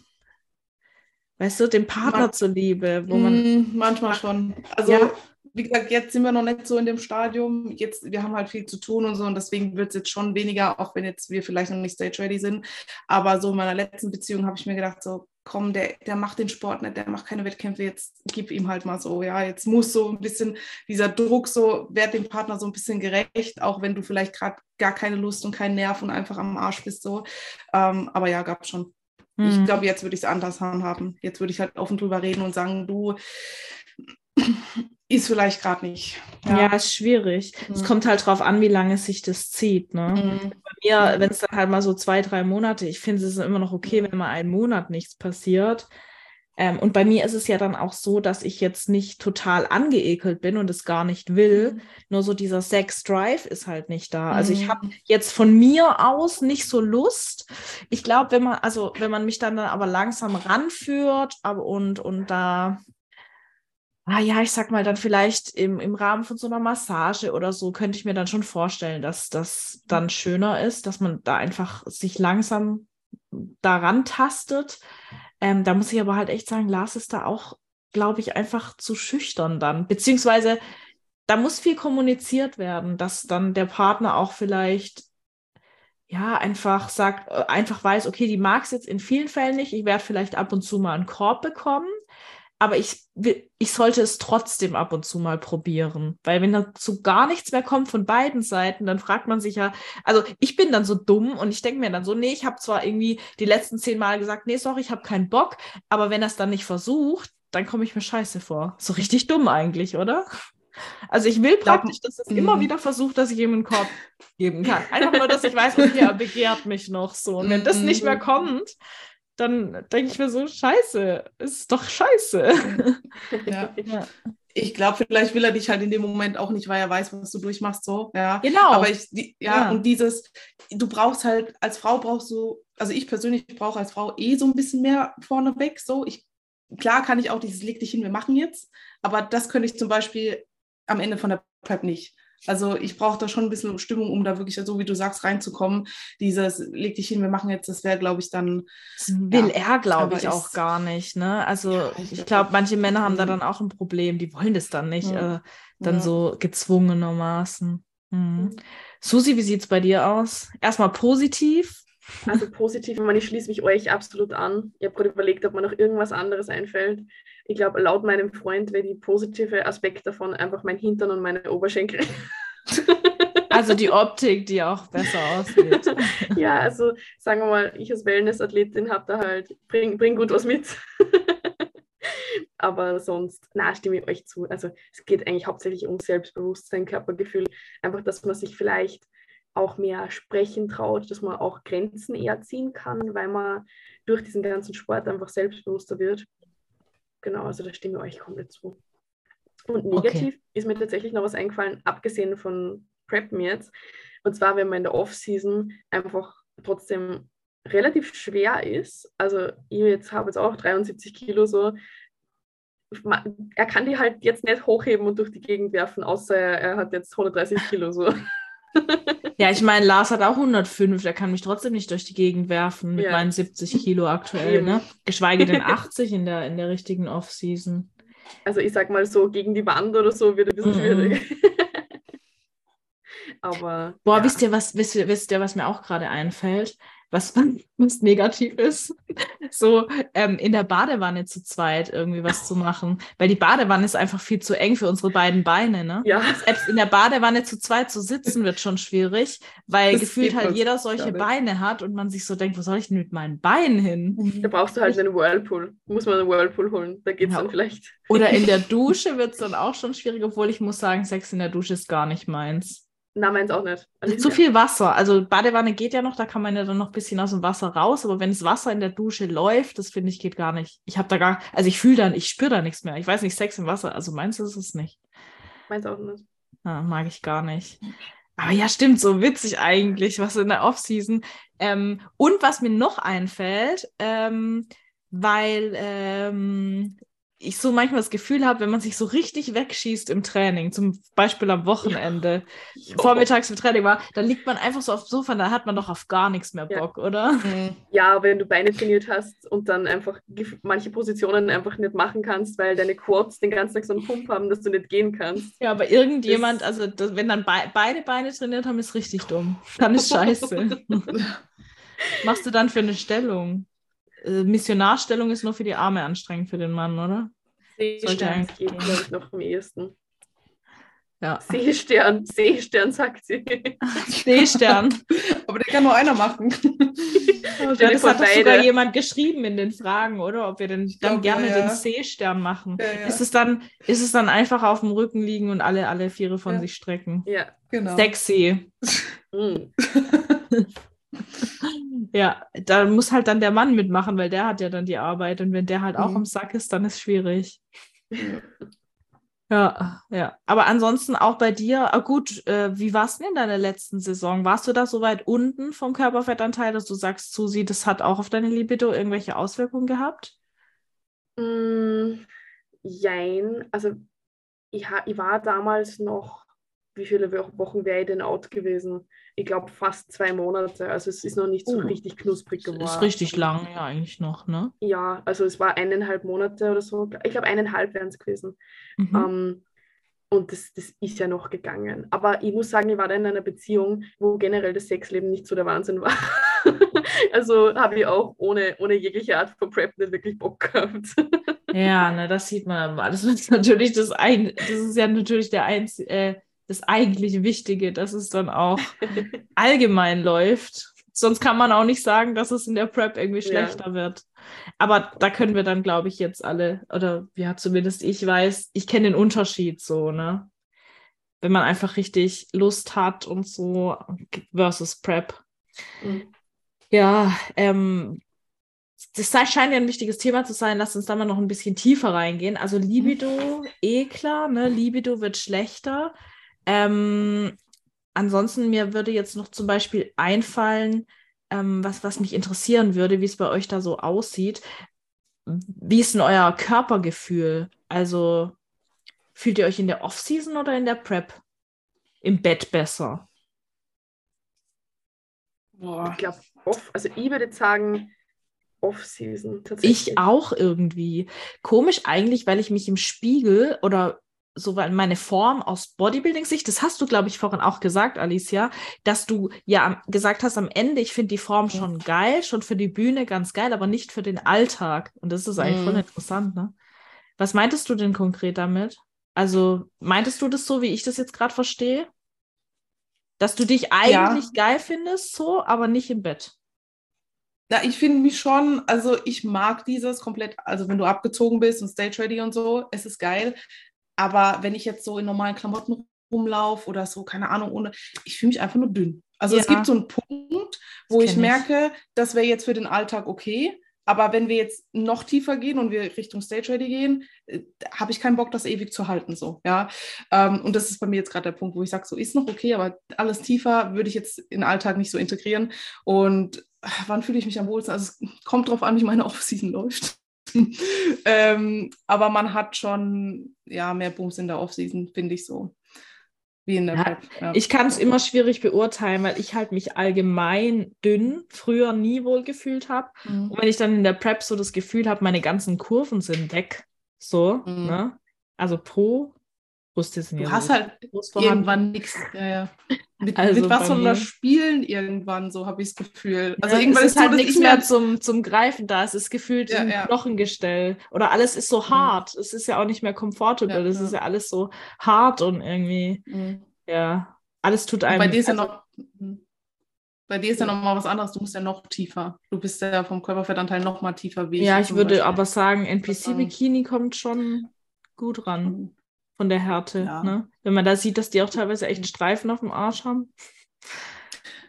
Weißt du, dem Partner Man zuliebe, wo man. Mm, manchmal schon. Also ja wie gesagt, jetzt sind wir noch nicht so in dem Stadium. Jetzt, wir haben halt viel zu tun und so und deswegen wird es jetzt schon weniger, auch wenn jetzt wir vielleicht noch nicht stage ready sind. Aber so in meiner letzten Beziehung habe ich mir gedacht, so komm, der, der macht den Sport nicht, der macht keine Wettkämpfe, jetzt gib ihm halt mal so, ja, jetzt muss so ein bisschen dieser Druck so, werd dem Partner so ein bisschen gerecht, auch wenn du vielleicht gerade gar keine Lust und keinen Nerv und einfach am Arsch bist so. Ähm, aber ja, gab schon. Mhm. Ich glaube, jetzt würde ich es anders handhaben. Jetzt würde ich halt offen drüber reden und sagen, du, ist vielleicht gerade nicht. Ja. ja, ist schwierig. Mhm. Es kommt halt drauf an, wie lange sich das zieht. Ne? Mhm. Bei mir, wenn es dann halt mal so zwei, drei Monate, ich finde es immer noch okay, wenn mal einen Monat nichts passiert. Ähm, und bei mir ist es ja dann auch so, dass ich jetzt nicht total angeekelt bin und es gar nicht will. Mhm. Nur so dieser Sex-Drive ist halt nicht da. Also ich habe mhm. jetzt von mir aus nicht so Lust. Ich glaube, wenn man, also wenn man mich dann, dann aber langsam ranführt aber und, und da ah ja, ich sag mal, dann vielleicht im, im Rahmen von so einer Massage oder so, könnte ich mir dann schon vorstellen, dass das dann schöner ist, dass man da einfach sich langsam daran tastet. Ähm, da muss ich aber halt echt sagen, Lars ist da auch, glaube ich, einfach zu schüchtern dann. Beziehungsweise da muss viel kommuniziert werden, dass dann der Partner auch vielleicht ja, einfach sagt, äh, einfach weiß, okay, die mag es jetzt in vielen Fällen nicht. Ich werde vielleicht ab und zu mal einen Korb bekommen aber ich, ich sollte es trotzdem ab und zu mal probieren. Weil wenn dazu gar nichts mehr kommt von beiden Seiten, dann fragt man sich ja, also ich bin dann so dumm und ich denke mir dann so, nee, ich habe zwar irgendwie die letzten zehn Mal gesagt, nee, sorry, ich habe keinen Bock, aber wenn er es dann nicht versucht, dann komme ich mir scheiße vor. So richtig dumm eigentlich, oder? Also ich will praktisch, dass es immer mhm. wieder versucht, dass ich ihm einen Korb geben kann. Einfach nur, dass ich weiß, okay, er [laughs] begehrt mich noch so. Und wenn das nicht mehr mhm. kommt, dann denke ich mir so, scheiße, ist doch scheiße. [laughs] Ja. [laughs] ja. Ich glaube, vielleicht will er dich halt in dem Moment auch nicht, weil er weiß, was du durchmachst, so, ja. Genau. Aber ich, die, ja, ja, und dieses, du brauchst halt, als Frau brauchst du, also ich persönlich brauche als Frau eh so ein bisschen mehr vorneweg, so. Ich, klar kann ich auch dieses, leg dich hin, wir machen jetzt, aber das könnte ich zum Beispiel am Ende von der Prep nicht. Also ich brauche da schon ein bisschen Stimmung, um da wirklich, so wie du sagst, reinzukommen. Dieses, leg dich hin, wir machen jetzt, das wäre, glaube ich, dann. Das will ja, er, glaube ich, auch gar nicht. Ne? Also ja, ich, ich glaube, manche Männer haben da mhm. dann auch ein Problem, die wollen das dann nicht, ja. äh, dann so gezwungenermaßen. Mhm. mhm. Susi, wie sieht es bei dir aus? Erstmal positiv. Also positiv, ich meine, ich schließe mich euch absolut an. Ich habe gerade überlegt, ob mir noch irgendwas anderes einfällt. Ich glaube, laut meinem Freund wäre die positive Aspekt davon einfach mein Hintern und meine Oberschenkel. [laughs] Also die Optik, die auch besser aussieht. [laughs] ja, also sagen wir mal, ich als Wellness-Athletin habe da halt, bring, bring gut was mit. [laughs] Aber sonst, na, stimme ich euch zu. Also es geht eigentlich hauptsächlich um Selbstbewusstsein, Körpergefühl. Einfach, dass man sich vielleicht auch mehr sprechen traut, dass man auch Grenzen eher ziehen kann, weil man durch diesen ganzen Sport einfach selbstbewusster wird. Genau, also da stimme ich euch komplett zu. Und negativ okay. ist mir tatsächlich noch was eingefallen, abgesehen von Preppen jetzt. Und zwar, wenn man in der Off-Season einfach trotzdem relativ schwer ist. Also ich jetzt habe jetzt auch 73 Kilo so. Er kann die halt jetzt nicht hochheben und durch die Gegend werfen, außer er, er hat jetzt 130 Kilo so. [laughs] [laughs] Ja, ich meine, Lars hat auch 105, der kann mich trotzdem nicht durch die Gegend werfen mit ja. meinen 70 Kilo aktuell, ne? [laughs] Geschweige denn 80 in der, in der richtigen Off-Season. Also ich sag mal so, gegen die Wand oder so wird ein bisschen mhm. schwierig. [laughs] Aber. Boah, ja. wisst ihr, was, wisst ihr, wisst ihr, was mir auch gerade einfällt? Was, [laughs] was negativ ist, so ähm, in der Badewanne zu zweit irgendwie was zu machen. Weil die Badewanne ist einfach viel zu eng für unsere beiden Beine. Ne? Ja. Selbst in der Badewanne zu zweit zu sitzen wird schon schwierig, weil das gefühlt halt jeder solche Beine hat und man sich so denkt, wo soll ich denn mit meinen Beinen hin? Da brauchst du halt einen Whirlpool. Muss man einen Whirlpool holen, da geht es ja. dann vielleicht. Oder in der Dusche wird es dann auch schon schwierig, obwohl ich muss sagen, Sex in der Dusche ist gar nicht meins. Na, meins auch nicht. Also zu viel Wasser. Also Badewanne geht ja noch, da kann man ja dann noch ein bisschen aus dem Wasser raus, aber wenn das Wasser in der Dusche läuft, das finde ich geht gar nicht. Ich habe da gar, also ich fühle dann, ich spüre da nichts mehr. Ich weiß nicht, Sex im Wasser, also meins ist es nicht. Meins auch nicht. Ja, mag ich gar nicht. Aber ja, stimmt, so witzig eigentlich, was in der Offseason. Ähm, und was mir noch einfällt, ähm, weil ähm, ich so manchmal das Gefühl habe, wenn man sich so richtig wegschießt im Training, zum Beispiel am Wochenende, ja. [laughs] vormittags im Training war, dann liegt man einfach so auf dem Sofa, da hat man doch auf gar nichts mehr Bock, ja. oder? Mhm. Ja, wenn du Beine trainiert hast und dann einfach manche Positionen einfach nicht machen kannst, weil deine Quads den ganzen Tag so einen Pump haben, dass du nicht gehen kannst. Ja, aber irgendjemand, das also das, wenn dann be beide Beine trainiert haben, ist richtig dumm. Dann ist scheiße. [laughs] Machst du dann für eine Stellung? Äh, Missionarstellung ist nur für die Arme anstrengend für den Mann, oder? Seestern geht, glaube ich, noch am ehesten. Ja. Seestern, [laughs] Seestern, sagt sie. [laughs] Seestern. Aber den kann nur einer machen. [laughs] ja, das hat doch sogar jemand geschrieben in den Fragen, oder? Ob wir denn dann gerne ja. den Seestern machen. Ja, ja. Ist, es dann, ist es dann einfach auf dem Rücken liegen und alle, alle Viere von sich strecken? Ja, genau. Sexy. Mm. Ja, da muss halt dann der Mann mitmachen, weil der hat ja dann die Arbeit. Und wenn der halt auch mhm. im Sack ist, dann ist es schwierig. Ja, ja. Aber ansonsten auch bei dir, ah, gut, äh, wie war es denn in deiner letzten Saison? Warst du da so weit unten vom Körperfettanteil, dass du sagst, Susi, das hat auch auf deine Libido irgendwelche Auswirkungen gehabt? Mm, jein. Also ich, ich war damals noch wie viele Wochen wäre ich denn out gewesen? Ich glaube fast zwei Monate. Also es ist noch nicht so oh, richtig knusprig geworden. Ist richtig lang ja eigentlich noch, ne? Ja, also es war eineinhalb Monate oder so. Ich glaube eineinhalb wären es gewesen. Mhm. Um, ähm, und das, das ist ja noch gegangen. Aber ich muss sagen, ich war da in einer Beziehung, wo generell das Sexleben nicht so der Wahnsinn war. [laughs] also habe ich auch ohne, ohne jegliche Art von Prep nicht wirklich Bock gehabt. ja, ne, das sieht man aber. Das ist natürlich das ein, das ist ja natürlich der einzige. Äh, das eigentlich Wichtige, dass es dann auch [laughs] allgemein läuft. Sonst kann man auch nicht sagen, dass es in der Prep irgendwie schlechter ja. wird. Aber da können wir dann, glaube ich, jetzt alle, oder ja, zumindest ich weiß, ich kenne den Unterschied so, ne? Wenn man einfach richtig Lust hat und so versus Prep. Mhm. Ja, ähm, das scheint ja ein wichtiges Thema zu sein. Lass uns da mal noch ein bisschen tiefer reingehen. Also Libido, eh klar, ne? Libido wird schlechter. Ähm, ansonsten, mir würde jetzt noch zum Beispiel einfallen, ähm, was, was mich interessieren würde, wie es bei euch da so aussieht. Wie ist denn euer Körpergefühl? Also fühlt ihr euch in der Off-Season oder in der Prep im Bett besser? Boah. Ich glaube, off, also ich würde sagen, Off-Season tatsächlich. Ich auch irgendwie. Komisch eigentlich, weil ich mich im Spiegel oder so meine Form aus Bodybuilding-Sicht, das hast du, glaube ich, vorhin auch gesagt, Alicia, dass du ja gesagt hast am Ende, ich finde die Form schon geil, schon für die Bühne ganz geil, aber nicht für den Alltag. Und das ist eigentlich mhm. voll interessant, ne? Was meintest du denn konkret damit? Also, meintest du das so, wie ich das jetzt gerade verstehe? Dass du dich eigentlich ja. geil findest, so, aber nicht im Bett. Ja, ich finde mich schon, also ich mag dieses komplett, also wenn du abgezogen bist und stage ready und so, es ist geil. Aber wenn ich jetzt so in normalen Klamotten rumlaufe oder so, keine Ahnung, ohne, ich fühle mich einfach nur dünn. Also ja. es gibt so einen Punkt, wo ich merke, ich. das wäre jetzt für den Alltag okay. Aber wenn wir jetzt noch tiefer gehen und wir Richtung Stage Ready gehen, äh, habe ich keinen Bock, das ewig zu halten. So, ja? Ähm, und das ist bei mir jetzt gerade der Punkt, wo ich sage, so ist noch okay, aber alles tiefer würde ich jetzt in den Alltag nicht so integrieren. Und äh, wann fühle ich mich am wohlsten? Also es kommt darauf an, wie meine Off-Season läuft. [laughs] ähm, aber man hat schon ja, mehr Booms in der Offseason, finde ich so. Wie in der ja, Prep. Ja. Ich kann es immer schwierig beurteilen, weil ich halt mich allgemein dünn früher nie wohl gefühlt habe. Mhm. Und wenn ich dann in der Prep so das Gefühl habe, meine ganzen Kurven sind weg, so, mhm. ne? Also pro Sind du ja hast halt irgendwann nichts. Ja, ja. Mit, also mit was soll das spielen irgendwann, so habe ich das Gefühl. Also ja, irgendwann ist halt so, nichts mehr zum, zum Greifen da. Es ist gefühlt ja, ein ja. Knochengestell. Oder alles ist so mhm. hart. Es ist ja auch nicht mehr comfortable. Es ist ja alles so hart und irgendwie, mhm. ja, alles tut einem. Und bei dir ist also, ja noch. Mhm. Bei dir ist ja noch mal was anderes, du musst ja noch tiefer. Du bist ja vom Körperfettanteil noch mal tiefer wie Ja, ich würde Beispiel. aber sagen, NPC-Bikini kommt schon gut ran. Mhm von der Härte. Ja. Ne? Wenn man da sieht, dass die auch teilweise echt Streifen auf dem Arsch haben.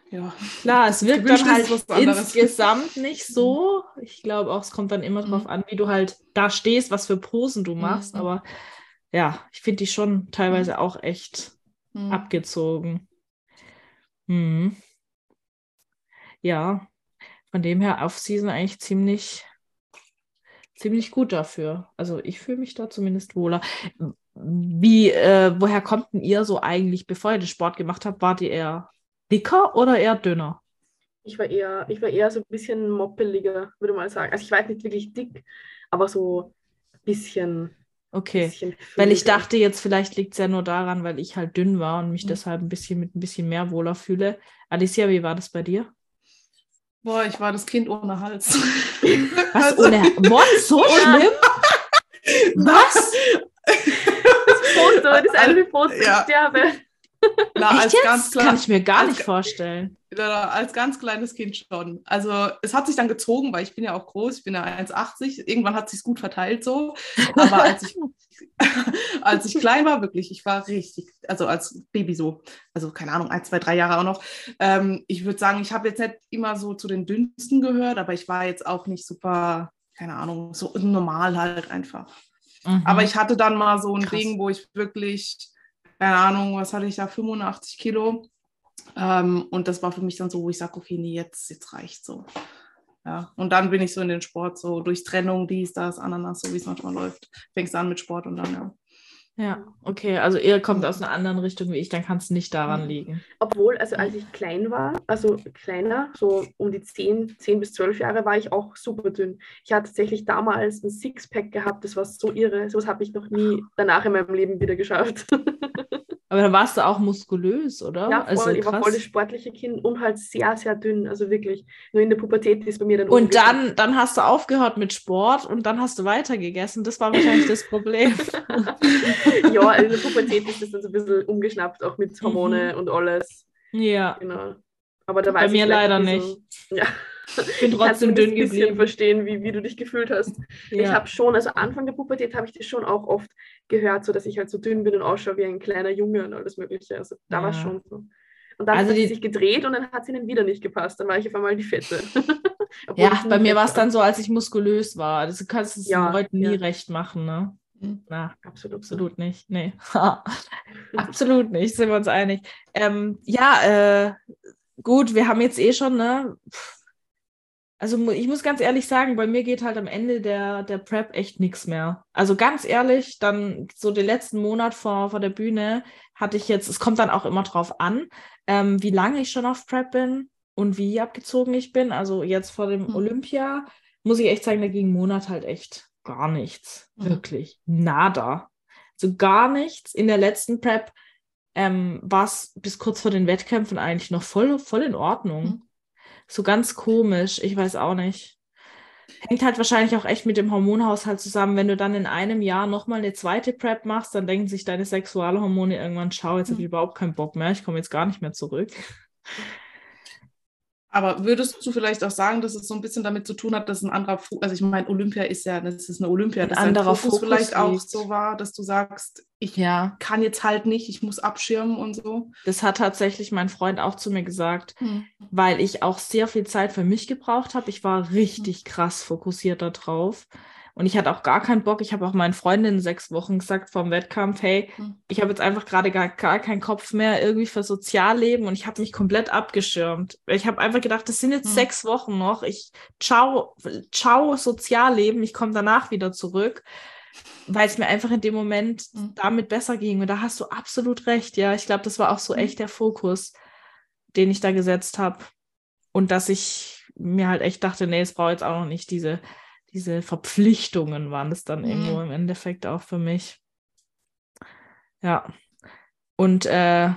Ja. Klar, es wirkt dann halt insgesamt nicht so. [laughs] Ich glaube auch, es kommt dann immer mhm. drauf an, wie du halt da stehst, was für Posen du machst. Mhm. Aber ja, ich finde die schon teilweise mhm. auch echt mhm. abgezogen. Mhm. Ja, von dem her auf Season eigentlich ziemlich, ziemlich gut dafür. Also ich fühle mich da zumindest wohler. Wie, äh, woher kommt denn ihr so eigentlich, bevor ihr den Sport gemacht habt, wart ihr eher dicker oder eher dünner? Ich war eher, ich war eher so ein bisschen moppeliger, würde man sagen. Also ich war nicht wirklich dick, aber so ein bisschen. Okay, bisschen weil ich dachte jetzt, vielleicht liegt es ja nur daran, weil ich halt dünn war und mich mhm. deshalb ein bisschen mit ein bisschen mehr wohler fühle. Alicia, wie war das bei dir? Boah, ich war das Kind ohne Hals. Was? Also, ohne What? So schlimm? Was? [laughs] Foto, das eine Foto, ja. ich sterbe. Na, als jetzt? ganz klein, Kann ich mir gar als, nicht vorstellen. Als ganz kleines Kind schon. Also es hat sich dann gezogen, weil ich bin ja auch groß, ich bin ja 1,80. Irgendwann hat sich gut verteilt so. Aber als ich, [laughs] als ich klein war, wirklich, ich war richtig, also als Baby so, also keine Ahnung, ein, zwei, drei Jahre auch noch. Ähm, ich würde sagen, ich habe jetzt nicht immer so zu den dünnsten gehört, aber ich war jetzt auch nicht super, keine Ahnung, so normal halt einfach. Mhm. Aber ich hatte dann mal so ein Krass. Ding, wo ich wirklich, keine Ahnung, was hatte ich da, 85 Kilo. Ähm, und das war für mich dann so, wo ich sage, okay, nee, jetzt, jetzt reicht so. Ja, und dann bin ich so in den Sport, so durch Trennung, dies, das, Ananas, so wie es manchmal läuft. Fängst an mit Sport und dann, ja. Ja, okay. Also ihr kommt aus einer anderen Richtung wie ich, dann kann es nicht daran mhm. liegen. Obwohl, also als ich klein war, also kleiner, so um die 10, 10 bis 12 Jahre, war ich auch super dünn. Ich hatte tatsächlich damals ein Sixpack gehabt, das war so irre. Sowas habe ich noch nie danach in meinem Leben wieder geschafft. [laughs] Aber dann warst du auch muskulös, oder? Ja, voll, also, ich war voll das sportliche Kind und halt sehr, sehr dünn. Also wirklich, nur in der Pubertät ist bei mir dann Und dann, dann hast du aufgehört mit Sport und dann hast du weiter gegessen. Das war wahrscheinlich das Problem. [laughs] ja, in der Pubertät ist das dann so ein bisschen umgeschnappt, auch mit Hormone mhm. und alles. Ja. Genau. Aber da Bei mir leider nicht. ja. Ich bin trotzdem dünn geblieben. Ich kann ein bisschen verstehen, wie, wie du dich gefühlt hast. Ja. Ich habe schon, also Anfang der Pubertät habe ich das schon auch oft gehört, so dass ich halt so dünn bin und ausschaue wie ein kleiner Junge und alles Mögliche. Also da ja. war es schon so. Und dann also hat sie sich gedreht und dann hat sie ihnen wieder nicht gepasst. Dann war ich auf einmal die Fette. [laughs] ja, bei mir war es dann so, als ich muskulös war. Also, du kannst es ja, Leuten nie recht machen, ne? Mhm. Na, absolut, absolut nicht. Nee. [laughs] absolut nicht, sind wir uns einig. Ähm, ja, äh, gut, wir haben jetzt eh schon, ne? Also ich muss ganz ehrlich sagen, bei mir geht halt am Ende der, der Prep echt nichts mehr. Also ganz ehrlich, dann so den letzten Monat vor, vor der Bühne hatte ich jetzt, es kommt dann auch immer drauf an, ähm, wie lange ich schon auf Prep bin und wie abgezogen ich bin. Also jetzt vor dem mhm. Olympia muss ich echt sagen, da ging Monat halt echt gar nichts. Mhm. Wirklich. Nada. So gar nichts. In der letzten Prep ähm, war es bis kurz vor den Wettkämpfen eigentlich noch voll, voll in Ordnung. Mhm. So ganz komisch. Ich weiß auch nicht. Hängt halt wahrscheinlich auch echt mit dem Hormonhaushalt zusammen. Wenn du dann in einem Jahr nochmal eine zweite Prep machst, dann denken sich deine Sexualhormone irgendwann, schau, jetzt mhm. habe ich überhaupt keinen Bock mehr, ich komme jetzt gar nicht mehr zurück. Aber würdest du vielleicht auch sagen, dass es so ein bisschen damit zu tun hat, dass ein anderer, Fokus, also ich meine, Olympia ist ja, das ist eine Olympia, ein dass anderer Fokus, Fokus vielleicht liegt. auch so war, dass du sagst, ich ja. kann jetzt halt nicht, ich muss abschirmen und so. Das hat tatsächlich mein Freund auch zu mir gesagt, hm. weil ich auch sehr viel Zeit für mich gebraucht habe. Ich war richtig hm. krass fokussiert darauf. Und ich hatte auch gar keinen Bock. Ich habe auch meinen Freundinnen sechs Wochen gesagt vom Wettkampf, hey, mhm. ich habe jetzt einfach gerade gar, gar keinen Kopf mehr irgendwie für Sozialleben und ich habe mich komplett abgeschirmt. Ich habe einfach gedacht, das sind jetzt mhm. sechs Wochen noch. Ich ciao, ciao Sozialleben, ich komme danach wieder zurück. Weil es mir einfach in dem Moment mhm. damit besser ging. Und da hast du absolut recht, ja. Ich glaube, das war auch so mhm. echt der Fokus, den ich da gesetzt habe. Und dass ich mir halt echt dachte, nee, es braucht jetzt auch noch nicht diese diese Verpflichtungen waren es dann mhm. irgendwo im Endeffekt auch für mich. Ja. Und äh,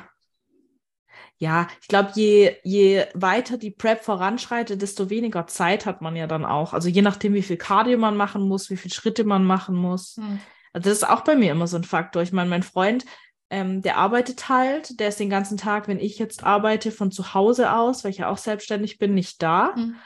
ja, ich glaube, je, je weiter die Prep voranschreitet, desto weniger Zeit hat man ja dann auch. Also je nachdem, wie viel Cardio man machen muss, wie viele Schritte man machen muss. Mhm. Also das ist auch bei mir immer so ein Faktor. Ich meine, mein Freund, ähm, der arbeitet halt, der ist den ganzen Tag, wenn ich jetzt arbeite, von zu Hause aus, weil ich ja auch selbstständig bin, nicht da. Mhm.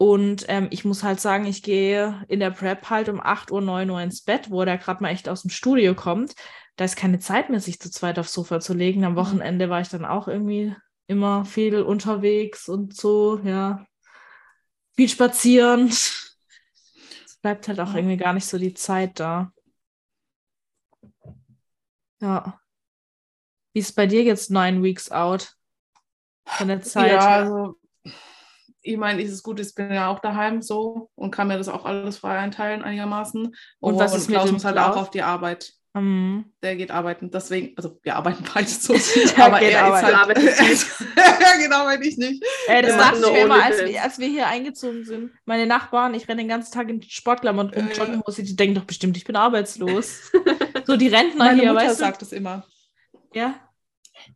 Und ähm, ich muss halt sagen, ich gehe in der Prep halt um 8 Uhr, 9 Uhr ins Bett, wo der gerade mal echt aus dem Studio kommt. Da ist keine Zeit mehr, sich zu zweit aufs Sofa zu legen. Am mhm. Wochenende war ich dann auch irgendwie immer viel unterwegs und so, ja. Viel spazieren. [laughs] Es bleibt halt auch irgendwie gar nicht so die Zeit da. Ja. Wie ist bei dir jetzt nine weeks out? Von der Zeit? Ja, also ich meine, ist es gut, ich bin ja auch daheim so und kann mir das auch alles frei einteilen einigermaßen. Und, und was ist und Klaus muss halt auch auf die Arbeit. Mhm. Der geht arbeiten. Deswegen, also wir arbeiten beide so. [laughs] aber er arbeiten. ist [laughs] halt. genau, meine ich nicht. Ey, das dachte ich mir immer, als wir, als wir hier eingezogen sind. Meine Nachbarn, ich renne den ganzen Tag in Sportklamotten rum, äh, Jogginghose, die denken doch bestimmt, ich bin arbeitslos. [laughs] so die Rentner Meine hier, Mutter weißt du? sagt das immer. Ja.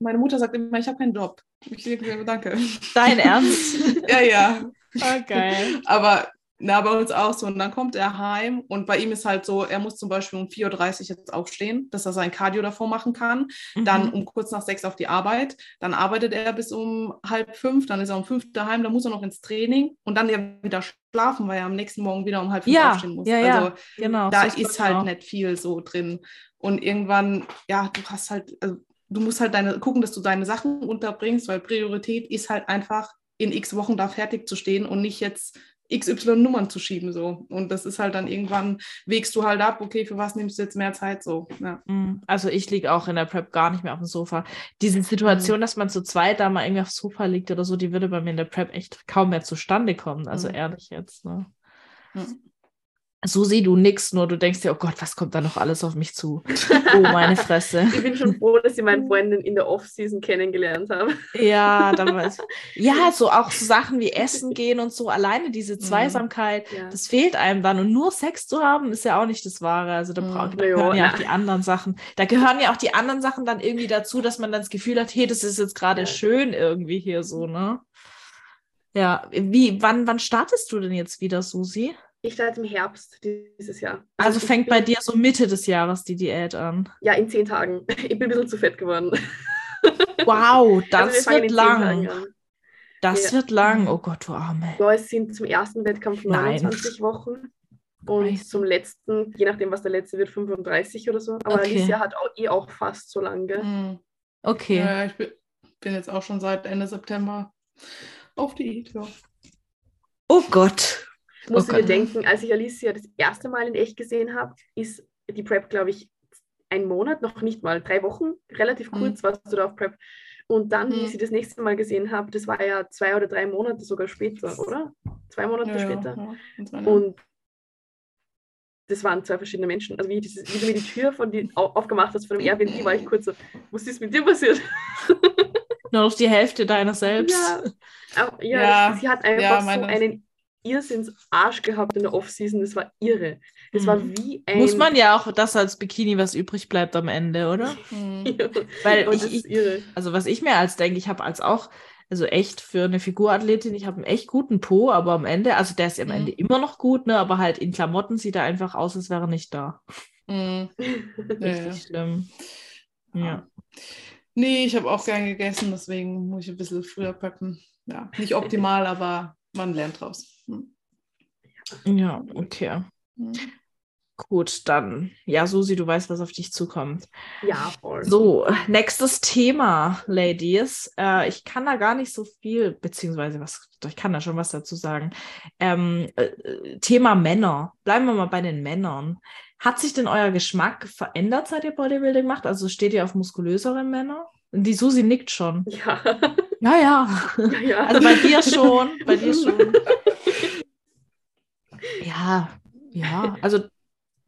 Meine Mutter sagt immer, ich habe keinen Job. Ich denke, danke. Dein Ernst? [laughs] ja, ja. Oh, geil. Aber na, bei uns auch so. Und dann kommt er heim und bei ihm ist halt so, er muss zum Beispiel um 4.30 Uhr jetzt aufstehen, dass er sein Cardio davor machen kann. Mhm. Dann um kurz nach sechs auf die Arbeit. Dann arbeitet er bis um halb fünf. Dann ist er um fünf daheim. Dann muss er noch ins Training und dann ja wieder schlafen, weil er am nächsten Morgen wieder um halb fünf ja, aufstehen muss. Ja, ja, also genau. Da ist, ist halt nicht viel so drin. Und irgendwann, ja, du hast halt, also du musst halt deine, gucken, dass du deine Sachen unterbringst, weil Priorität ist halt einfach in x Wochen da fertig zu stehen und nicht jetzt XY Nummern zu schieben so. Und das ist halt dann irgendwann, wägst du halt ab, okay, für was nimmst du jetzt mehr Zeit so. Ja. Mm, also ich liege auch in der Prep gar nicht mehr auf dem Sofa. Diese Situation, mhm. dass man zu zweit da mal irgendwie aufs Sofa liegt oder so, die würde bei mir in der Prep echt kaum mehr zustande kommen. Also mhm. ehrlich jetzt. Ne? Mhm. Susi, du nix, nur du denkst dir, oh Gott, was kommt da noch alles auf mich zu? [laughs] Oh, meine Fresse. ich bin schon froh, dass ich meine Freundin in der Off-Season kennengelernt habe. ja, damals. [laughs] Ja, so auch so Sachen wie Essen gehen und so, alleine diese mhm. Zweisamkeit, ja. das fehlt einem dann. Und nur Sex zu haben, ist ja auch nicht das Wahre. Also da, brauch, da gehören ja auch die anderen Sachen. Da gehören ja auch die anderen Sachen dann irgendwie dazu, dass man dann das Gefühl hat, hey, das ist jetzt gerade ja. schön irgendwie hier so, ne? Ja, wie, wann, wann startest du denn jetzt wieder, Susi? Ich starte im Herbst dieses Jahr. Also, also fängt bei dir so Mitte des Jahres die Diät an? Ja, in zehn Tagen. [laughs] Ich bin ein bisschen zu fett geworden. [laughs] Wow, das also wird lang. Das ja. wird lang. Oh Gott, du Arme. Ja, es sind zum ersten Wettkampf 29 Nein. Wochen. Und Nein. zum letzten, je nachdem, was der letzte wird, 35 oder so. Aber okay. Alicia hat auch, eh auch fast so lange. Hm. Okay. Ja, ich bin, bin, jetzt auch schon seit Ende September auf Diät, ja. Oh Gott. Ich musste okay. mir denken, als ich Alicia das erste Mal in echt gesehen habe, ist die Prep, glaube ich, ein Monat, noch nicht mal, drei Wochen, relativ mhm. kurz mhm. warst du da auf Prep. Und dann, mhm. wie ich sie das nächste Mal gesehen habe, das war ja zwei oder drei Monate sogar später, oder? zwei Monate Ja, ja, später. ja. Und so, ne? Und das waren zwei verschiedene Menschen. Also wie, dieses, wie du mir die Tür von die, au- aufgemacht hast von dem Airbnb, war ich kurz so, was ist mit dir passiert? Nur noch die Hälfte deiner selbst. Ja, ja, Ja, sie hat einfach ja, so meine- einen Irrsinns-Arsch gehabt in der Off-Season. Das war irre. Das war Mhm. wie ein... Muss man ja auch das als Bikini, was übrig bleibt am Ende, oder? [laughs] Mhm. Weil Und ich, das ich, ist irre. also was ich mir als denke, ich habe als auch, also echt für eine Figurathletin, ich habe einen echt guten Po, aber am Ende, also der ist am Mhm. Ende immer noch gut, ne? Aber halt in Klamotten sieht er einfach aus, als wäre er nicht da. Mhm. Ja, [laughs] ja. Richtig schlimm. Ja. Nee, ich habe auch gern gegessen, deswegen muss ich ein bisschen früher preppen. Ja, nicht optimal, aber man lernt draus. Hm. Ja, okay. Hm. Gut, dann, ja, Susi, du weißt, was auf dich zukommt. Ja, voll. So, nächstes Thema, Ladies. Äh, ich kann da gar nicht so viel, beziehungsweise was, ich kann da schon was dazu sagen. Ähm, äh, äh, Thema Männer. Bleiben wir mal bei den Männern. Hat sich denn euer Geschmack verändert, seit ihr Bodybuilding macht? Also steht ihr auf muskulösere Männer? Die Susi nickt schon. Ja, Ja, ja. ja, ja. Also bei dir schon, bei dir [laughs] schon. Ja, ja. Also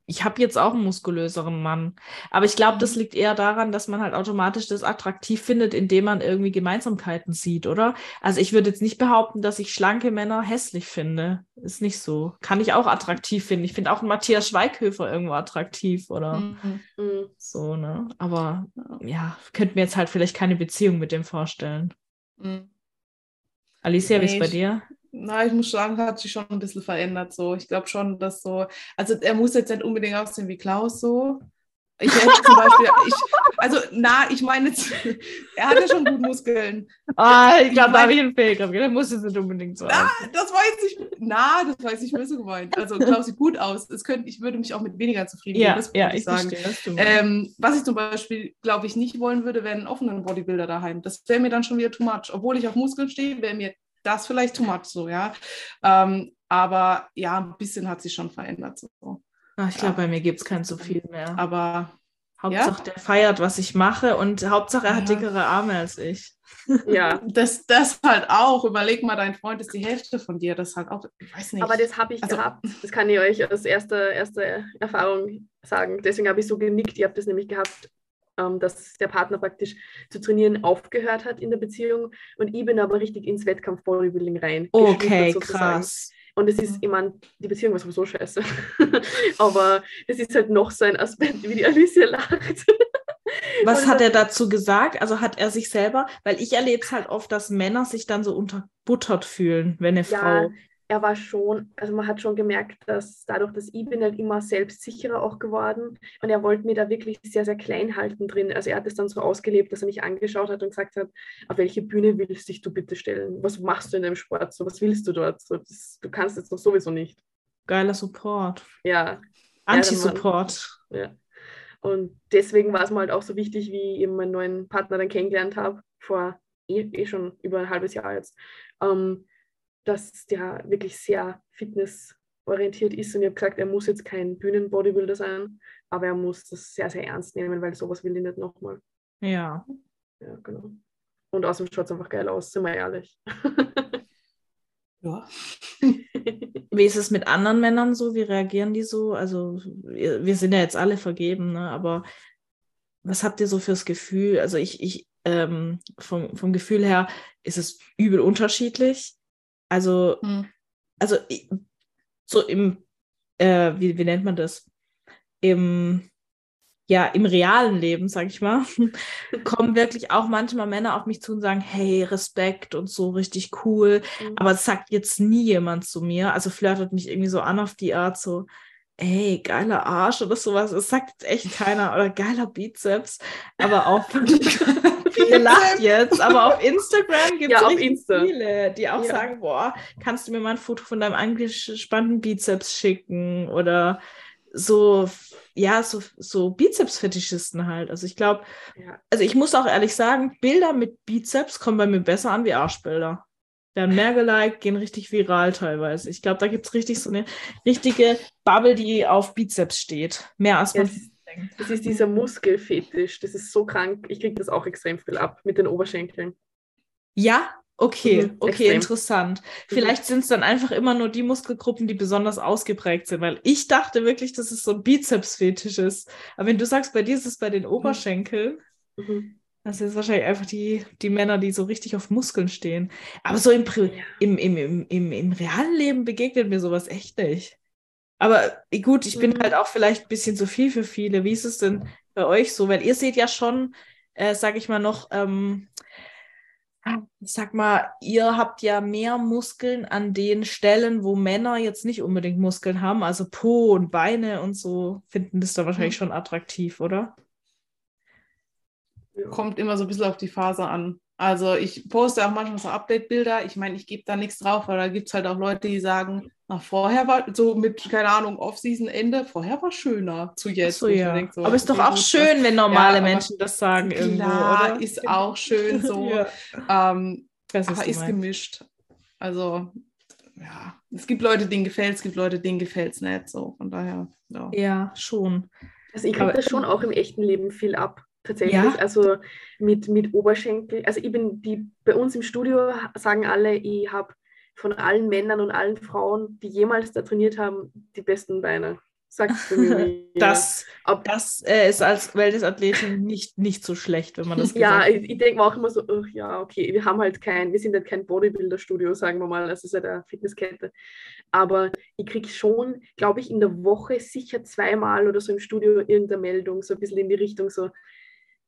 ich habe jetzt auch einen muskulöseren Mann. Aber ich glaube, das liegt eher daran, dass man halt automatisch das attraktiv findet, indem man irgendwie Gemeinsamkeiten sieht, oder? Also ich würde jetzt nicht behaupten, dass ich schlanke Männer hässlich finde. Ist nicht so. Kann ich auch attraktiv finden. Ich finde auch einen Matthias Schweighöfer irgendwo attraktiv, oder? Mhm. Mhm. So, ne? Aber ja, könnte mir jetzt halt vielleicht keine Beziehung mit dem vorstellen. Mhm. Alicia, wie ist bei dir? Na, ich muss sagen, hat sich schon ein bisschen verändert. So, ich glaube schon, dass so, also er muss jetzt nicht unbedingt aussehen wie Klaus so. Ich hätte zum Beispiel, [laughs] ich, also na, ich meine jetzt, [laughs] er hat ja schon gut Muskeln. Ah, ich glaube, da habe ich einen Fehler. Der muss es nicht unbedingt so Na, das jetzt nicht, na, das jetzt nicht böse gemeint. Also Klaus sieht gut aus. Es könnte, ich würde mich auch mit weniger zufrieden Ja, geben, das ja, ich ich sagen. verstehe. Ähm, was ich zum Beispiel, glaube ich, nicht wollen würde, wäre einen offenen Bodybuilder daheim. Das wäre mir dann schon wieder too much. Obwohl ich auf Muskeln stehe, wäre mir das vielleicht too much so, ja. Ähm, aber ja, ein bisschen hat sich schon verändert. So. Ach, ich glaube, bei mir gibt es kein so viel mehr. Aber Hauptsache, der feiert, was ich mache und Hauptsache, er hat Ja. dickere Arme als ich. ja. [laughs] das, das halt auch. Überleg mal, dein Freund ist die Hälfte von dir. Das halt auch, ich weiß nicht. Aber das habe ich Also- gehabt. Das kann ich euch aus erster, erster Erfahrung sagen. Deswegen habe ich so genickt. Ihr habt das nämlich gehabt, dass der Partner praktisch zu trainieren aufgehört hat in der Beziehung und ich bin aber richtig ins Wettkampf-Bodybuilding rein. Okay, krass. Und es ist, ich meine, die Beziehung war sowieso scheiße. [laughs] aber das ist halt noch so ein Aspekt, wie die Alicia lacht. [laughs] Was Und hat er dazu gesagt? Also hat er sich selber, weil ich erlebe es halt oft, dass Männer sich dann so unterbuttert fühlen, wenn eine Ja, Frau. Er war schon, also man hat schon gemerkt, dass dadurch, dass ich bin halt immer selbstsicherer auch geworden und er wollte mir da wirklich sehr, sehr klein halten drin. Also er hat es dann so ausgelebt, dass er mich angeschaut hat und gesagt hat, auf welche Bühne willst dich du bitte stellen? Was machst du in deinem Sport? So, was willst du dort? So, das, du kannst es doch sowieso nicht. Geiler Support. Ja, Anti-Support. ja. Und deswegen war es mir halt auch so wichtig, wie ich eben meinen neuen Partner dann kennengelernt habe, vor eh, eh schon über ein halbes Jahr jetzt, ähm, dass der wirklich sehr fitnessorientiert ist. Und ich habe gesagt, er muss jetzt kein Bühnenbodybuilder sein, aber er muss das sehr, sehr ernst nehmen, weil sowas will ich nicht nochmal. Ja. Ja, genau. Und außerdem schaut es einfach geil aus, sind wir ehrlich. [laughs] ja. Wie ist es mit anderen Männern so? Wie reagieren die so? Also, wir sind ja jetzt alle vergeben, ne? aber was habt ihr so fürs Gefühl? Also, ich, ich ähm, vom, vom Gefühl her ist es übel unterschiedlich. Also, Hm. also so im, äh, wie, wie nennt man das? Im, ja, im realen Leben, sag ich mal, [laughs] kommen wirklich auch manchmal Männer auf mich zu und sagen, hey, Respekt und so, richtig cool. Aber es sagt jetzt nie jemand zu mir. Also flirtet mich irgendwie so an auf die Art, so, ey, geiler Arsch oder sowas. Es sagt jetzt echt keiner oder geiler Bizeps. Aber auf, [laughs] [laughs] ihr lacht jetzt, aber auf Instagram gibt es [laughs] Ja, Insta. viele, die auch Ja. sagen, boah, kannst du mir mal ein Foto von deinem angespannten Bizeps schicken oder so, ja, so, so Bizeps-Fetischisten halt. Also ich glaube, ja. also ich muss auch ehrlich sagen, Bilder mit Bizeps kommen bei mir besser an wie Arschbilder. Werden mehr geliked, gehen richtig viral teilweise. Ich glaube, da gibt es richtig so eine richtige Bubble, die auf Bizeps steht. Mehr als man Das ist dieser Muskelfetisch, das ist so krank. Ich kriege das auch extrem viel ab mit den Oberschenkeln. Ja, Okay, Mhm, okay, extrem. interessant. Vielleicht sind es dann einfach immer nur die Muskelgruppen, die besonders ausgeprägt sind, weil ich dachte wirklich, dass es so ein Bizeps-Fetisch ist. Aber wenn du sagst, bei dir ist es bei den Oberschenkeln, Mhm. das ist wahrscheinlich einfach die, die Männer, die so richtig auf Muskeln stehen. Aber so im, Pri Ja. im, im, im, im, im realen Leben begegnet mir sowas echt nicht. Aber äh, gut, ich bin Mhm. halt auch vielleicht ein bisschen zu viel für viele. Wie ist es denn bei euch so? Weil ihr seht ja schon, äh, sag ich mal noch, ähm, ich sag mal, ihr habt ja mehr Muskeln an den Stellen, wo Männer jetzt nicht unbedingt Muskeln haben, also Po und Beine und so, finden das da wahrscheinlich schon attraktiv, oder? Kommt immer so ein bisschen auf die Phase an. Also ich poste auch manchmal so Update-Bilder. Ich meine, ich gebe da nichts drauf, aber da gibt es halt auch Leute, die sagen, na, vorher war so mit, keine Ahnung, Off-Season-Ende, vorher war schöner zu jetzt. so, ja. denk, so, aber ist doch auch schön, wenn normale aber Menschen das sagen was- irgendwo, Klar, oder? ist auch schön so. [laughs] Ja. ähm, was aber ist gemischt. Also, ja, es gibt Leute, denen gefällt es, gibt Leute, denen gefällt es nicht. So, von daher, ja. Ja, schon. Also ich kriege das schon auch im echten Leben viel ab, tatsächlich. Ja? Also mit, mit Oberschenkel. Also ich bin die, bei uns im Studio sagen alle, ich habe von allen Männern und allen Frauen, die jemals da trainiert haben, die besten Beine. Sagt bei mir. Das, Ob- das äh, ist als Wellness-Athletin nicht, nicht so schlecht, wenn man das ja, ich, ich denke mir auch immer so, ach ja, okay, wir haben halt kein, wir sind halt kein Bodybuilder-Studio, sagen wir mal, das ist ja der Fitnesskette. Aber ich kriege schon, glaube ich, in der Woche sicher zweimal oder so im Studio irgendeine Meldung, so ein bisschen in die Richtung so,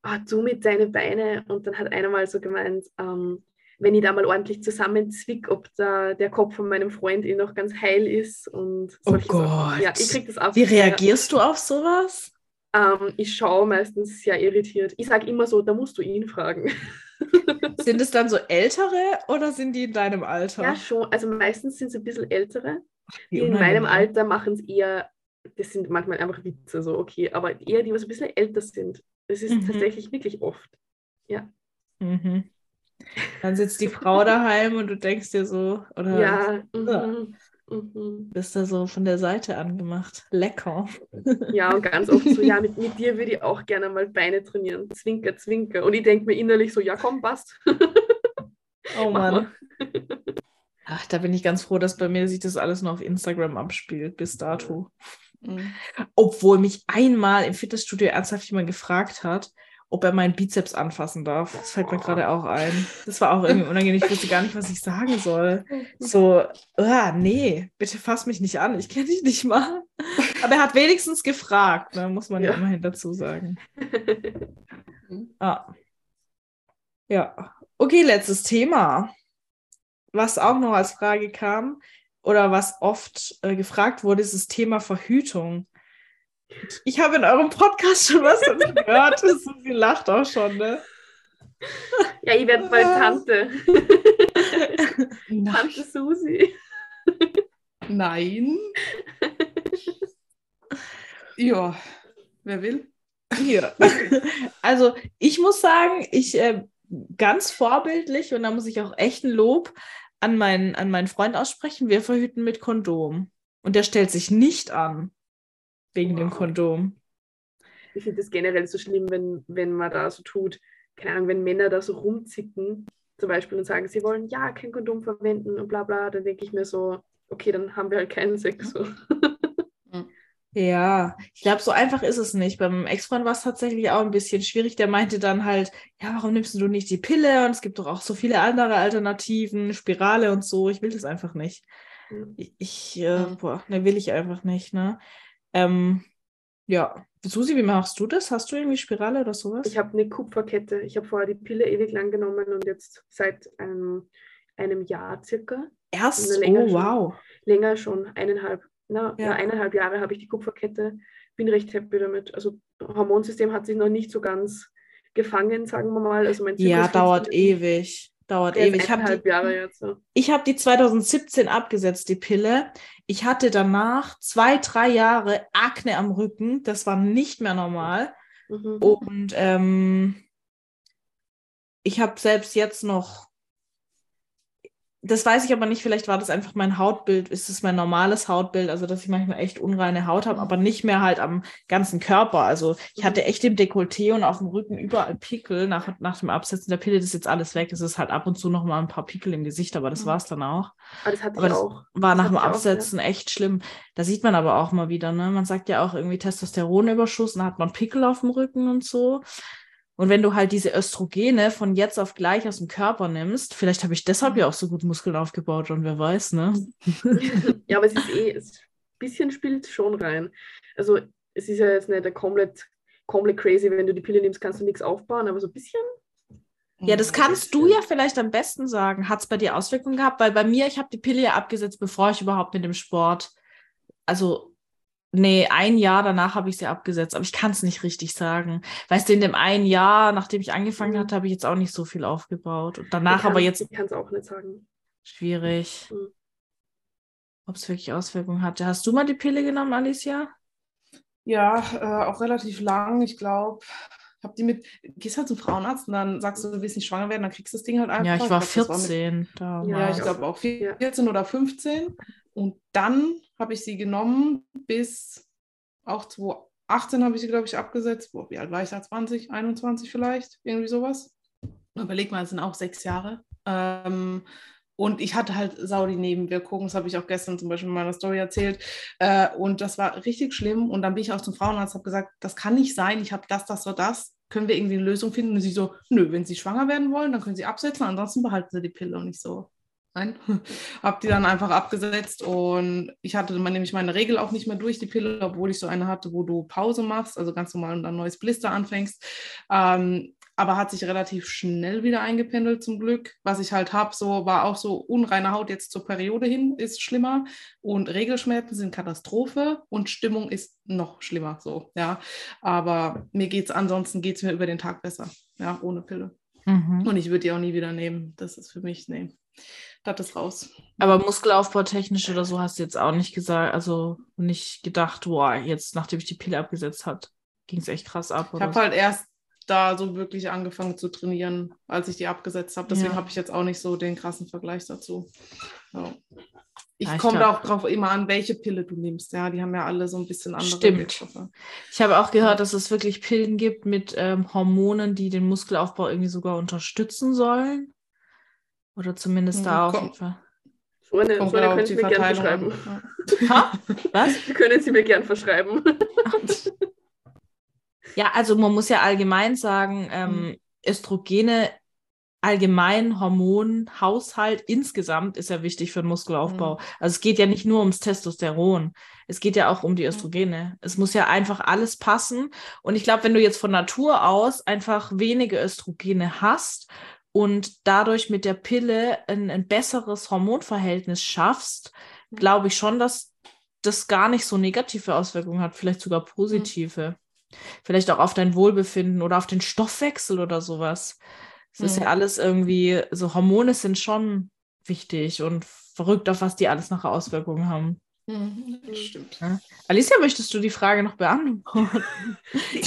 ah, du mit deinen Beine. Und dann hat einer mal so gemeint, ähm, wenn ich da mal ordentlich zusammenzwick, ob da der Kopf von meinem Freund eh noch ganz heil ist und Oh. Gott. Ja, ich krieg das ab. Wie reagierst du auf sowas? Ähm, ich schaue meistens sehr irritiert. Ich sage immer so, da musst du ihn fragen. [laughs] Sind es dann so ältere oder sind die in deinem Alter? Ja, schon. Also meistens sind es ein bisschen ältere. Die in meinem. Alter machen es eher, das sind manchmal einfach Witze, so okay, aber eher die, was ein bisschen älter sind. Das ist Mhm. tatsächlich wirklich oft. Mhm. Dann sitzt die [laughs] Frau daheim und du denkst dir so, oder Ja, Ja. mhm, mhm. bist da so von der Seite angemacht. Lecker. ja, und ganz oft so, ja, mit, mit dir würde ich auch gerne mal Beine trainieren. Zwinker, zwinker. Und ich denke mir innerlich so, ja, komm, passt. [laughs] Oh Mann. [laughs] Ach, da bin ich ganz froh, dass bei mir sich das alles nur auf Instagram abspielt, bis dato. Mhm. Obwohl mich einmal im Fitnessstudio ernsthaft jemand gefragt hat, ob er meinen Bizeps anfassen darf. Das fällt mir gerade auch ein. Das war auch irgendwie [laughs] unangenehm. Ich wusste gar nicht, was ich sagen soll. [laughs] So, ah, nee, bitte fass mich nicht an. Ich kenne dich nicht mal. [laughs] Aber er hat wenigstens gefragt, ne? muss man ja, Ja. immerhin dazu sagen. Ah. Ja. Okay, letztes Thema. Was auch noch als Frage kam oder was oft äh, gefragt wurde, ist das Thema Verhütung. Ich, habe in eurem Podcast schon was gehört. [laughs] Sie lacht auch schon, ne? ja, ich werde bald Tante. Nein. Tante Susi. Nein. ja, wer will? Hier. Also ich muss sagen, ich äh, ganz vorbildlich und da muss ich auch echt ein Lob an meinen, an meinen Freund aussprechen. Wir verhüten mit Kondom. Und der stellt sich nicht an wegen dem Wow. Kondom. Ich finde das generell so schlimm, wenn, wenn man da so tut, keine Ahnung, wenn Männer da so rumzicken, zum Beispiel und sagen, sie wollen ja kein Kondom verwenden und bla bla, dann denke ich mir so, okay, dann haben wir halt keinen Sex. So. Ja, ich glaube, so einfach ist es nicht. Beim Ex-Freund war es tatsächlich auch ein bisschen schwierig. Der meinte dann halt, ja, warum nimmst du nicht die Pille? Und es gibt doch auch so viele andere Alternativen, Spirale und so. Ich will das einfach nicht. Ich, ich äh, Mhm. boah, ne, will ich einfach nicht, ne? Ähm, ja. Susi, wie machst du das? Hast du irgendwie Spirale oder sowas? Ich habe eine Kupferkette. Ich habe vorher die Pille ewig lang genommen und jetzt seit einem, einem Jahr circa, Erst? eine länger Oh, schon. wow. länger schon, eineinhalb, na, Ja. ja. eineinhalb Jahre habe ich die Kupferkette. Bin recht happy damit. Also Hormonsystem hat sich noch nicht so ganz gefangen, sagen wir mal. Also mein Ja, Zyklus dauert funktioniert nicht. ewig. Dauert ist ewig. Ich habe die. Ja. ich hab die 2017 abgesetzt, die Pille. Ich hatte danach zwei, drei Jahre Akne am Rücken. Das war nicht mehr normal. Mhm. Und ähm, ich habe selbst jetzt noch das weiß ich aber nicht, vielleicht war das einfach mein Hautbild, ist es mein normales Hautbild, also dass ich manchmal echt unreine Haut habe, aber nicht mehr halt am ganzen Körper. Also ich hatte echt im Dekolleté und auf dem Rücken überall Pickel nach, nach dem Absetzen der Pille, das ist jetzt alles weg. Es ist halt ab und zu noch mal ein paar Pickel im Gesicht, aber das Mhm. war es dann auch. Aber das hatte Aber ich das auch. war Das nach dem ich auch, ja. Absetzen echt schlimm. Da sieht man aber auch mal wieder, ne? Man sagt ja auch irgendwie Testosteronüberschuss, dann hat man Pickel auf dem Rücken und so. Und wenn du halt diese Östrogene von jetzt auf gleich aus dem Körper nimmst, vielleicht habe ich deshalb Mhm. ja auch so gut Muskeln aufgebaut und wer weiß, ne? [laughs] ja, aber es ist eh, es, ein bisschen spielt schon rein. Also es ist ja jetzt nicht komplett, komplett crazy, wenn du die Pille nimmst, kannst du nichts aufbauen, aber so ein bisschen. Ja, das kannst du ja vielleicht am besten sagen. Hat es bei dir Auswirkungen gehabt? Weil bei mir, ich habe die Pille ja abgesetzt, bevor ich überhaupt mit dem Sport, also nee, ein Jahr danach habe ich sie abgesetzt, aber ich kann es nicht richtig sagen. Weißt du, in dem einen Jahr, nachdem ich angefangen Mhm. hatte, habe ich jetzt auch nicht so viel aufgebaut. Und Ich danach aber kann's- jetzt Ich kann es auch nicht sagen. schwierig, Mhm. ob es wirklich Auswirkungen hatte. Hast du mal die Pille genommen, Alicia? Ja, äh, auch relativ lang. Ich glaube, ich habe die mit, gehst halt zum Frauenarzt und dann sagst du, du willst nicht schwanger werden, dann kriegst du das Ding halt einfach. Ja, ich war glaub, das mit 14. da Ja, Ja, war ich ich glaube auch Ja. 14 oder 15. Und dann habe ich sie genommen bis auch 2018 habe ich sie, glaube ich, abgesetzt. Boah, wie alt war ich da? 20, 21 vielleicht? Irgendwie sowas. Überleg mal, es sind auch sechs Jahre. Ähm, und ich hatte halt sau die Nebenwirkungen. Das habe ich auch gestern zum Beispiel in meiner Story erzählt. Äh, und das war richtig schlimm. Und dann bin ich auch zum Frauenarzt, habe gesagt, das kann nicht sein. Ich habe das, das oder das. Können wir irgendwie eine Lösung finden? Und sie so, nö, wenn Sie schwanger werden wollen, dann können Sie absetzen. Ansonsten behalten Sie die Pille. Und ich so, nein. [laughs] habe die dann einfach abgesetzt. Und ich hatte dann nämlich meine Regel auch nicht mehr durch die Pille, obwohl ich so eine hatte, wo du Pause machst, also ganz normal und dann neues Blister anfängst. Ähm, aber hat sich relativ schnell wieder eingependelt zum Glück. Was ich halt habe, so war auch so unreine Haut jetzt zur Periode hin ist schlimmer und Regelschmerzen sind Katastrophe und Stimmung ist noch schlimmer so, ja. Aber mir geht's ansonsten geht's mir über den Tag besser, ja, ohne Pille. Mhm. Und ich würde die auch nie wieder nehmen. Das ist für mich, nee, das ist raus. Aber Muskelaufbau technisch oder so hast du jetzt auch nicht gesagt, also nicht gedacht, boah, jetzt nachdem ich die Pille abgesetzt hat, ging es echt krass ab. Ich habe so. halt erst da so wirklich angefangen zu trainieren, als ich die abgesetzt habe. Deswegen Ja. habe ich jetzt auch nicht so den krassen Vergleich dazu. Ja. Ich Ja, komme glaub- auch drauf immer an, welche Pille du nimmst. Ja, die haben ja alle so ein bisschen andere Stimmt. Wirkstoffe. Ich habe auch gehört, dass es wirklich Pillen gibt mit ähm, Hormonen, die den Muskelaufbau irgendwie sogar unterstützen sollen. Oder zumindest Mhm, da auf jeden Fall. Kommt genau auf können Sie mir gerne verschreiben. [laughs] Ja. Was? Die können Sie mir gern verschreiben. [laughs] Ja, also man muss ja allgemein sagen, ähm, Östrogene, allgemein Hormon, Haushalt insgesamt ist ja wichtig für den Muskelaufbau. Mhm. Also es geht ja nicht nur ums Testosteron, es geht ja auch um die Östrogene. Es muss ja einfach alles passen. Und ich glaube, wenn du jetzt von Natur aus einfach wenige Östrogene hast und dadurch mit der Pille ein, ein besseres Hormonverhältnis schaffst, glaube ich schon, dass das gar nicht so negative Auswirkungen hat, vielleicht sogar positive. Vielleicht auch auf dein Wohlbefinden oder auf den Stoffwechsel oder sowas. Es ist Mhm. ja alles irgendwie, so Hormone sind schon wichtig und verrückt, auf was die alles nachher Auswirkungen haben. Mhm, das stimmt. Alicia, möchtest du die Frage noch beantworten?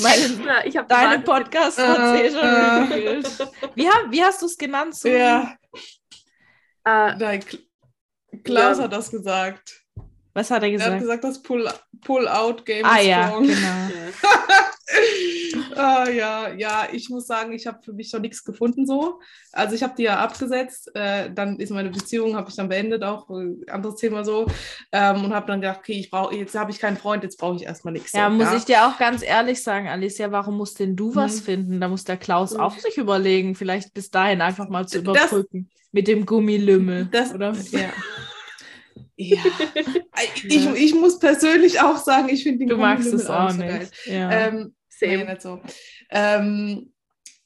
Meine, ich [laughs] habe deine Podcast Äh, schon äh. gefühlt. Wie, wie hast du es genannt? So? Ja, Äh, nein, Kl- Klaus Ja. hat das gesagt. Was hat er Er hat gesagt? gesagt, das Pull- Pull-Out-Game ah ist ja, strong. genau. [laughs] ja. ah, ja, ja, ich muss sagen, ich habe für mich noch nichts gefunden so. Also ich habe die ja abgesetzt, äh, dann ist meine Beziehung, habe ich dann beendet, auch äh, anderes Thema so. Ähm, und habe dann gedacht, okay, ich brauche, jetzt habe ich keinen Freund, jetzt brauche ich erstmal nichts. Ja, so, muss ich dir auch ganz ehrlich sagen, Alicia, warum musst denn du was Mhm. finden? Da muss der Klaus Mhm. auch sich überlegen, vielleicht bis dahin einfach mal zu Das- überbrücken. Mit dem Gummilümmel. Das, oder? [laughs] Ja. ja. Ich, ich muss persönlich auch sagen, ich finde den Du magst es auch nicht. Ja. Ähm, Same. nicht so. Ähm,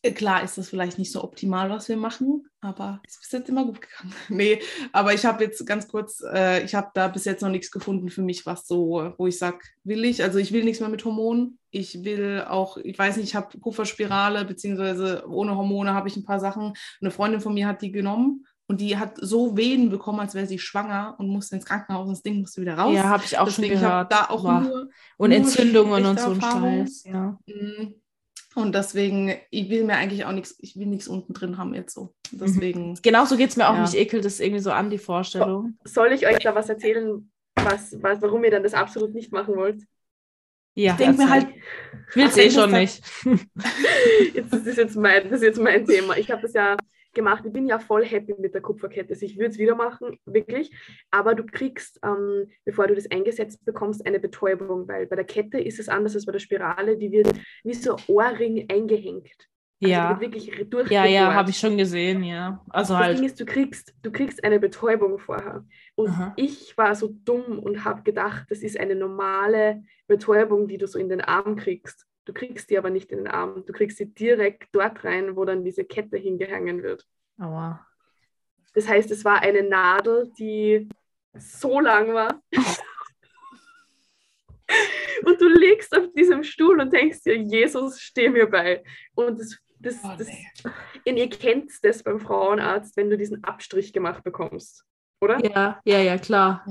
äh, klar ist das vielleicht nicht so optimal, was wir machen, aber es ist bis jetzt immer gut gegangen. [laughs] nee, aber ich habe jetzt ganz kurz, äh, ich habe da bis jetzt noch nichts gefunden für mich, was so, wo ich sage, will ich. Also ich will nichts mehr mit Hormonen. Ich will auch, ich weiß nicht, ich habe Kupferspirale, beziehungsweise ohne Hormone habe ich ein paar Sachen. Eine Freundin von mir hat die genommen. Und die hat so Wehen bekommen, als wäre sie schwanger und musste ins Krankenhaus und das Ding musste wieder raus. ja, habe ich auch Deswegen schon gehört. da auch Boah. nur und nur Entzündungen und so ein. Scheiß. Ja. Mm. Und deswegen, ich will mir eigentlich auch nichts, ich will nichts unten drin haben jetzt so. Deswegen. Mhm. Genauso geht es mir auch. Ja. Mich ekelt das irgendwie so an, die Vorstellung. Soll ich euch da was erzählen, was, was, warum ihr dann das absolut nicht machen wollt? Ja, Ich denke mir halt, ich will es eh schon nicht. [laughs] [laughs] Jetzt, das, ist jetzt mein, das ist jetzt mein Thema. Ich habe das ja gemacht. Ich bin ja voll happy mit der Kupferkette. Also ich würde es wieder machen, wirklich. Aber du kriegst, ähm, bevor du das eingesetzt bekommst, eine Betäubung, weil bei der Kette ist es anders als bei der Spirale. Die wird wie so ein Ohrring eingehängt. Also Ja. Wirklich durchgebohrt. Ja, ja, habe ich schon gesehen, ja. Also Das Ding halt. ist, du kriegst, du kriegst eine Betäubung vorher. Und Aha. ich war so dumm und habe gedacht, das ist eine normale Betäubung, die du so in den Arm kriegst. Du kriegst die aber nicht in den Arm. Du kriegst sie direkt dort rein, wo dann diese Kette hingehangen wird. Aua. Das heißt, es war eine Nadel, die so lang war. [laughs] und du liegst auf diesem Stuhl und denkst dir, Jesus, steh mir bei. Und das, das, Oh, das, nee. und ihr kennt das beim Frauenarzt, wenn du diesen Abstrich gemacht bekommst, oder? Ja, ja, ja, klar.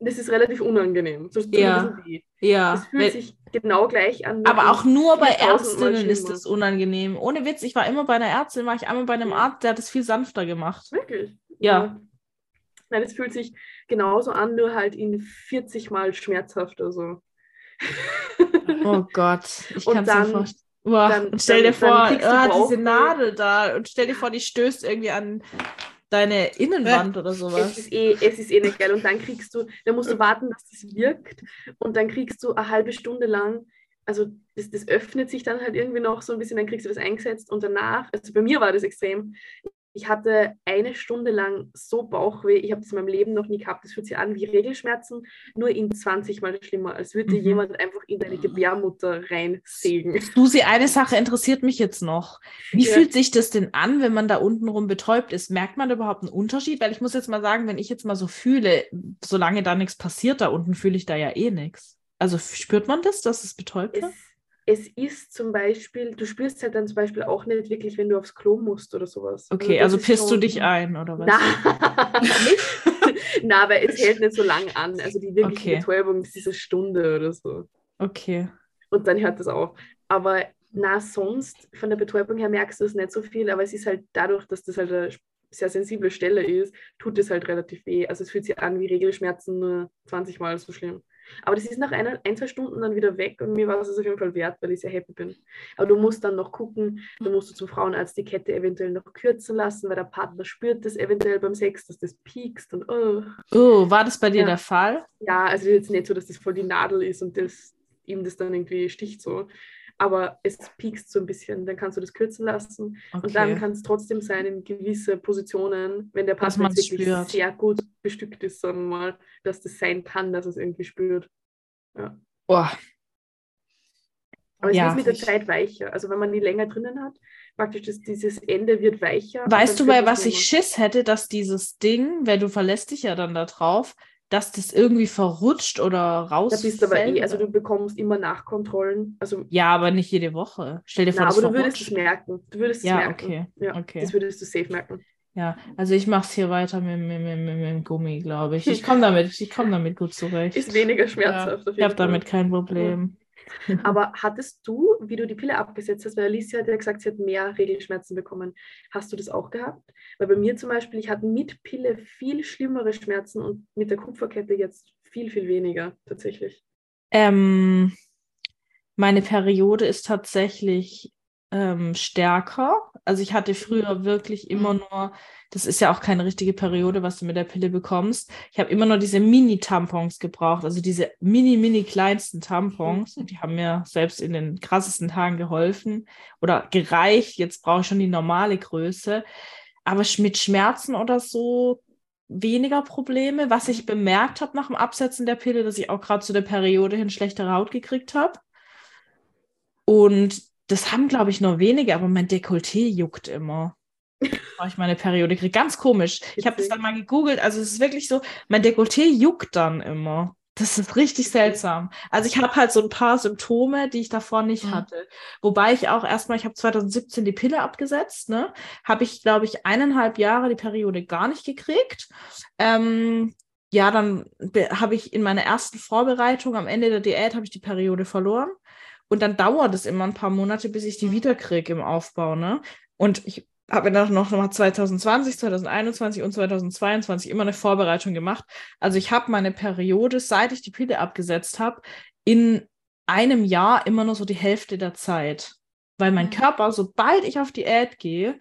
Das ist relativ unangenehm. So, Ja. Ja. Es fühlt Wenn- sich genau gleich an. aber auch nur bei 4000 Mal Ärztinnen ist das unangenehm. Ohne Witz, ich war immer bei einer Ärztin, war ich einmal bei einem. Arzt, der hat es viel sanfter gemacht. Wirklich? Ja. Nein, es fühlt sich genauso an, nur halt in 40 Mal schmerzhafter so. [laughs] Oh Gott, ich kann es dann- vorstellen. Boah, dann- und stell dann- dir vor, ah, diese Nadel da und stell dir vor, die stößt irgendwie an deine Innenwand oder Es sowas. ist, eh, es ist eh nicht geil. Und dann kriegst du, dann musst du [laughs] warten, dass das wirkt. Und dann kriegst du eine halbe Stunde lang, also das, das öffnet sich dann halt irgendwie noch so ein bisschen, dann kriegst du das eingesetzt und danach, also bei mir war das extrem. Ich hatte eine Stunde lang so Bauchweh. Ich habe das in meinem Leben noch nie gehabt. Das fühlt sich an wie Regelschmerzen, nur in 20 Mal schlimmer, als würde Mhm. jemand einfach in deine Gebärmutter reinsägen. Susi, eine Sache interessiert mich jetzt noch. Wie Ja. fühlt sich das denn an, wenn man da unten rum betäubt ist? Merkt man da überhaupt einen Unterschied? Weil ich muss jetzt mal sagen, wenn ich jetzt mal so fühle, solange da nichts passiert da unten, fühle ich da ja eh nichts. Also spürt man das, dass es betäubt wird? Es ist zum Beispiel, du spürst halt dann zum Beispiel auch nicht wirklich, wenn du aufs Klo musst oder sowas. Okay, das also ist pisst du schon- dich ein, oder was? Na, [laughs] Na, aber es hält nicht so lang an. Also die wirkliche Okay. Betäubung ist diese Stunde oder so. Okay. Und dann hört das auf. Aber na, sonst von der Betäubung her merkst du es nicht so viel, aber es ist halt dadurch, dass das halt eine sehr sensible Stelle ist, tut es halt relativ weh. Also es fühlt sich an wie Regelschmerzen, nur 20 Mal so schlimm. Aber das ist nach einer, ein, zwei Stunden dann wieder weg und mir war es auf jeden Fall wert, weil ich sehr happy bin. Aber du musst dann noch gucken, du musst du zum Frauenarzt die Kette eventuell noch kürzen lassen, weil der Partner spürt das eventuell beim Sex, dass das piekst und oh. Oh, war das bei dir Ja. der Fall? Ja, also jetzt nicht so, dass das voll die Nadel ist und das, ihm das dann irgendwie sticht so. Aber es piekst so ein bisschen, dann kannst du das kürzen lassen. Okay. Und dann kann es trotzdem sein, in gewisse Positionen, wenn der Partner wirklich spürt. sehr gut bestückt ist, sagen wir mal, dass das sein kann, dass es irgendwie spürt. Boah, Aber es Ja. wird mit der Zeit weicher. Also wenn man die länger drinnen hat, praktisch das, dieses Ende wird weicher. Weißt du, bei was ich Schiss hätte, dass dieses Ding, weil du verlässt dich ja dann da drauf, dass das irgendwie verrutscht oder mehr. Da bist du aber eh, also du bekommst immer Nachkontrollen. Also, ja, aber nicht jede Woche. Stell dir vor, na, aber du würdest es merken. Du würdest es Ja, merken. okay, Ja, okay. Das würdest du safe merken. Ja, also ich mache es hier weiter mit, mit, mit, mit, mit dem Gummi, glaube ich. Ich komme damit, ich komme damit gut zurecht. [laughs] Ist weniger schmerzhaft. auf ich habe damit kein Problem. [laughs] Aber hattest du, wie du die Pille abgesetzt hast, weil Alicia hat ja gesagt, sie hat mehr Regelschmerzen bekommen. Hast du das auch gehabt? Weil bei mir zum Beispiel, ich hatte mit Pille viel schlimmere Schmerzen und mit der Kupferkette jetzt viel, viel weniger tatsächlich. Ähm, meine Periode ist tatsächlich ähm, stärker. Also ich hatte früher wirklich immer nur, das ist ja auch keine richtige Periode, was du mit der Pille bekommst. Ich habe immer nur diese Mini-Tampons gebraucht, also diese mini, mini kleinsten Tampons. Und die haben mir selbst in den krassesten Tagen geholfen oder gereicht. Jetzt brauche ich schon die normale Größe. Aber mit Schmerzen oder so weniger Probleme. Was ich bemerkt habe nach dem Absetzen der Pille, dass ich auch gerade zu der Periode hin schlechtere Haut gekriegt habe. Und das haben, glaube ich, nur wenige, aber mein Dekolleté juckt immer. Ich meine Periode kriege. Ganz komisch. Ich habe das dann mal gegoogelt. Also es ist wirklich so, mein Dekolleté juckt dann immer. Das ist richtig seltsam. Also ich habe halt so ein paar Symptome, die ich davor nicht Mhm. hatte. Wobei ich auch erstmal, ich habe 2017 die Pille abgesetzt, ne? Habe ich, glaube ich, eineinhalb Jahre die Periode gar nicht gekriegt. Ähm, ja, dann be- habe ich in meiner ersten Vorbereitung am Ende der Diät habe ich die Periode verloren. Und dann dauert es immer ein paar Monate, bis ich die wiederkriege im Aufbau, ne? Und ich habe dann noch mal 2020, 2021 und 2022 immer eine Vorbereitung gemacht. Also ich habe meine Periode, seit ich die Pille abgesetzt habe, in einem Jahr immer nur so die Hälfte der Zeit. Weil mein Mhm. Körper, sobald ich auf Diät gehe,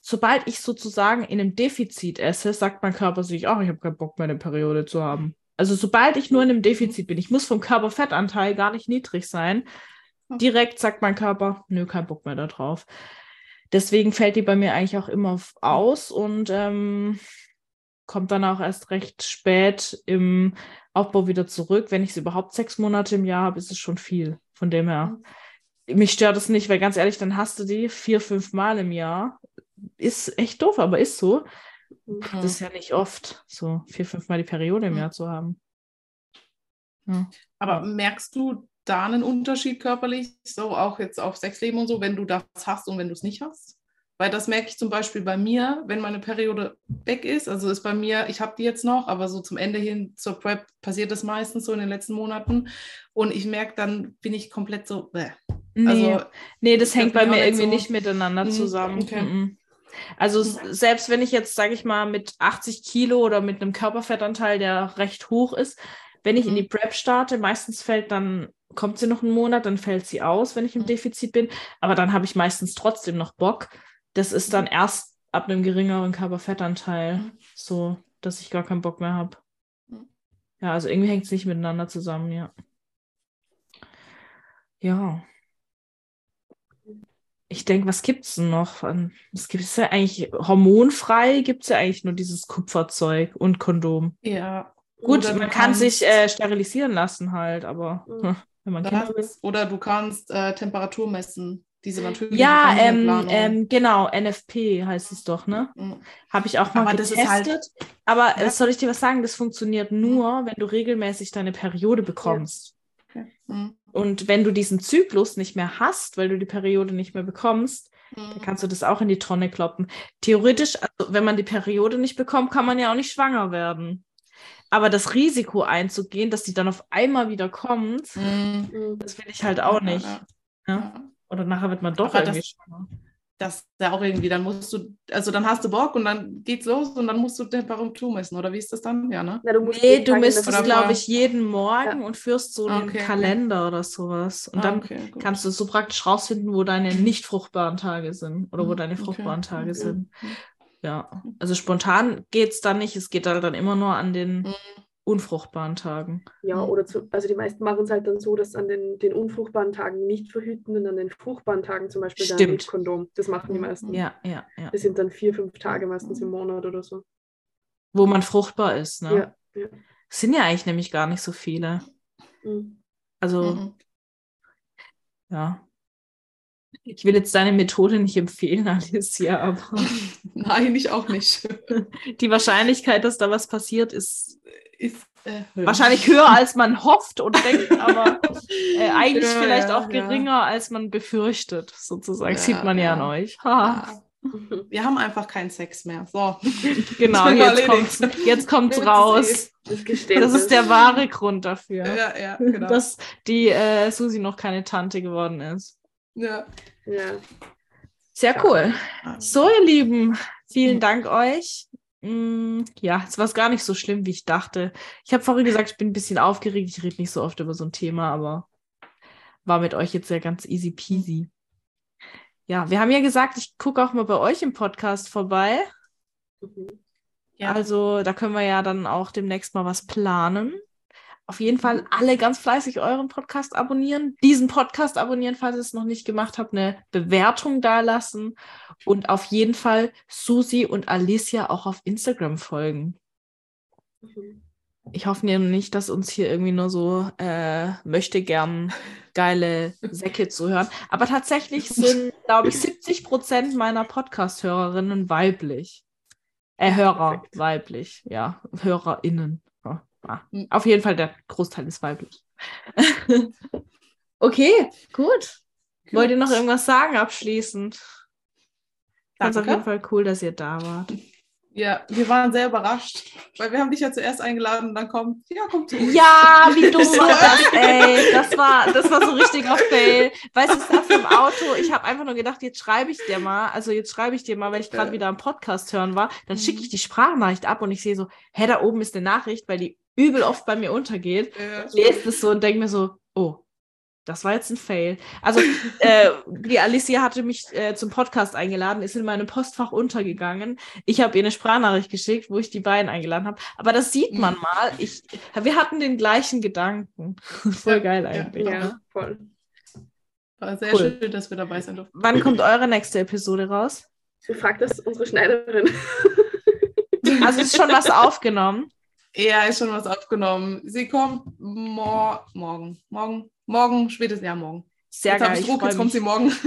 sobald ich sozusagen in einem Defizit esse, sagt mein Körper sich, ach, ich habe keinen Bock mehr, eine Periode zu haben. Also sobald ich nur in einem Defizit bin, ich muss vom Körperfettanteil gar nicht niedrig sein, direkt sagt mein Körper, nö, kein Bock mehr da drauf. Deswegen fällt die bei mir eigentlich auch immer f- aus und ähm, kommt dann auch erst recht spät im Aufbau wieder zurück. Wenn ich sie überhaupt sechs Monate im Jahr habe, ist es schon viel. Von dem her. Mich stört es nicht, weil ganz ehrlich, dann hast du die vier, fünf Mal im Jahr. Ist echt doof, aber ist so. Das ist ja nicht oft, so vier, fünf Mal die Periode im Mhm. Jahr zu haben. Ja. Aber merkst du da einen Unterschied körperlich, so auch jetzt auf Sexleben und so, wenn du das hast und wenn du es nicht hast? Weil das merke ich zum Beispiel bei mir, wenn meine Periode weg ist. Also ist bei mir, ich habe die jetzt noch, aber so zum Ende hin zur Prep passiert das meistens so in den letzten Monaten. Und ich merke, dann bin ich komplett so, bäh. Nee, Also, nee, das hängt bei mir irgendwie so- nicht miteinander Mhm, zusammen. okay. Mhm. Also s- selbst wenn ich jetzt, sage ich mal, mit 80 Kilo oder mit einem Körperfettanteil, der recht hoch ist, wenn ich in Mhm. die Prep starte, meistens fällt dann, kommt sie noch einen Monat, dann fällt sie aus, wenn ich im Mhm. Defizit bin. Aber dann habe ich meistens trotzdem noch Bock. Das ist dann erst ab einem geringeren Körperfettanteil Mhm. so, dass ich gar keinen Bock mehr habe. Mhm. Ja, also irgendwie hängt es nicht miteinander zusammen, ja. Ja. Ich denke, was gibt es denn noch? Es gibt ja eigentlich hormonfrei, gibt es ja eigentlich nur dieses Kupferzeug und Kondom. ja. Gut, man kann sich äh, sterilisieren lassen halt, aber Mhm. hm, wenn man Kinder will. Oder du kannst äh, Temperatur messen, diese natürliche Ja, ähm, ähm, genau, NFP heißt es doch, ne? Mhm. Habe ich auch mal Aber das getestet. ist halt- aber äh, Ja. soll ich dir was sagen? Das funktioniert nur, wenn du regelmäßig deine Periode bekommst. Okay. Mhm. Und wenn du diesen Zyklus nicht mehr hast, weil du die Periode nicht mehr bekommst, dann Mhm. kannst du das auch in die Tonne kloppen. Theoretisch, also wenn man die Periode nicht bekommt, kann man ja auch nicht schwanger werden. Aber das Risiko einzugehen, dass die dann auf einmal wieder kommt, Mhm. Das will ich halt auch nicht. ja, Ja? ja. Oder nachher wird man doch Aber irgendwie das- schwanger. Das ist ja auch irgendwie, dann musst du, also dann hast du Bock und dann geht's los und dann musst du Temperatur messen, oder wie ist das dann? Ja, ne? Na, du musst Nee, du Oder Früh- glaube ich, jeden Morgen und führst so einen Okay, okay. Kalender oder sowas. Und Ah, dann okay, kannst du so praktisch rausfinden, wo deine nicht fruchtbaren Tage sind oder wo Mhm, deine okay, fruchtbaren Tage okay. sind. Ja, also spontan geht es dann nicht. Es geht halt dann immer nur an den Mhm. Unfruchtbaren Tagen. Ja, Mhm. oder zu, also die meisten machen es halt dann so, dass an den, den unfruchtbaren Tagen nicht verhüten und an den fruchtbaren Tagen zum Beispiel dann Stimmt. mit Kondom. Das machen die Mhm. meisten. Ja, ja, ja. Das sind dann vier, fünf Tage meistens im Monat oder so. Wo man fruchtbar ist, ne? Ja. ja. Es sind ja eigentlich nämlich gar nicht so viele. Mhm. Also, Mhm. ja. Ich will jetzt deine Methode nicht empfehlen, [laughs] Alicia, aber [laughs] Nein, ich auch nicht. [laughs] die Wahrscheinlichkeit, dass da was passiert, ist Ist äh, höher. wahrscheinlich höher, als man hofft und denkt, aber äh, eigentlich Ja, vielleicht ja, auch ja. geringer, als man befürchtet, sozusagen. Ja, Sieht man ja, ja. an euch. Ha. Ja. Wir haben einfach keinen Sex mehr. So. Genau, jetzt kommt's, jetzt kommt's raus. Das Geständnis. Das ist der wahre Grund dafür, Ja, ja, genau. dass die äh, Susi noch keine Tante geworden ist. Ja. Ja. Sehr cool. So, ihr Lieben, vielen. Dank euch. Mm, Ja, es war gar nicht so schlimm, wie ich dachte. Ich habe vorhin gesagt, ich bin ein bisschen aufgeregt. Ich rede nicht so oft über so ein Thema, aber war mit euch jetzt ja ganz easy peasy. Ja, wir haben ja gesagt, ich gucke auch mal bei euch im Podcast vorbei. Mhm. Ja. Also da können wir ja dann auch demnächst mal was planen. Auf jeden Fall alle ganz fleißig euren Podcast abonnieren, diesen Podcast abonnieren, falls ihr es noch nicht gemacht habt, eine Bewertung dalassen und auf jeden Fall Susi und Alicia auch auf Instagram folgen. Mhm. Ich hoffe ja nicht, dass uns hier irgendwie nur so äh, möchte gern geile Säcke zuhören. Aber tatsächlich [laughs] sind, glaube ich, 70 Prozent meiner Podcast-Hörerinnen weiblich. Äh, Hörer Perfekt. weiblich, ja. HörerInnen. Ah. Auf jeden Fall, der Großteil ist weiblich. [laughs] okay, gut. Wollt ihr noch irgendwas sagen abschließend? Es auf jeden Fall cool, dass ihr da wart. Ja, wir waren sehr überrascht, weil wir haben dich ja zuerst eingeladen und dann kommt, ja, kommt zu uns. Ja, wie dumm [laughs] war das, ey. Das war, das war so richtig auf Fail. Weißt du, ich saß im Auto, ich habe einfach nur gedacht, jetzt schreibe ich dir mal, also jetzt schreibe ich dir mal, weil ich gerade Ja. wieder am Podcast hören war, dann schicke Mhm. ich die Sprachnachricht ab und ich sehe so, hä, da oben ist eine Nachricht, weil die übel oft bei mir untergeht. Ja. Ich lese das so und denke mir so, oh, das war jetzt ein Fail. Also, äh, die Alicia hatte mich äh, zum Podcast eingeladen, ist in meinem Postfach untergegangen. Ich habe ihr eine Sprachnachricht geschickt, wo ich die beiden eingeladen habe. Aber das sieht man mal. Ich, wir hatten den gleichen Gedanken. [laughs] Voll Ja, geil eigentlich. Ja, ne? voll. War sehr Cool. schön, dass wir dabei sein durften. Wann kommt eure nächste Episode raus? Sie fragt das unsere Schneiderin. Also ist schon was [laughs] aufgenommen. Ja, ist schon was aufgenommen. Sie kommt mor morgen. Morgen. Morgen, spätestens, ja, morgen. Sehr jetzt geil. ich Druck, jetzt kommt sie morgen. [laughs]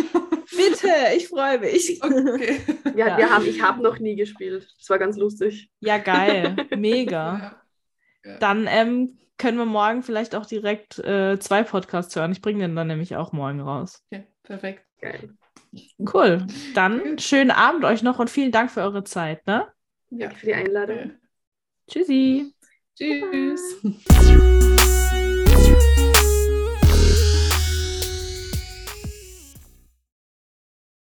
Bitte, ich freue mich. okay. Ja, [laughs] Ja. wir haben, ich habe noch nie gespielt. Das war ganz lustig. Ja, geil. [laughs] Mega. Ja. Dann ähm, können wir morgen vielleicht auch direkt äh, zwei Podcasts hören. Ich bringe den dann nämlich auch morgen raus. Okay, perfekt. Geil. Cool. Dann schönen Abend euch noch und vielen Dank für eure Zeit. Ne? Ja. Danke für die Einladung. Tschüssi. Tschüss.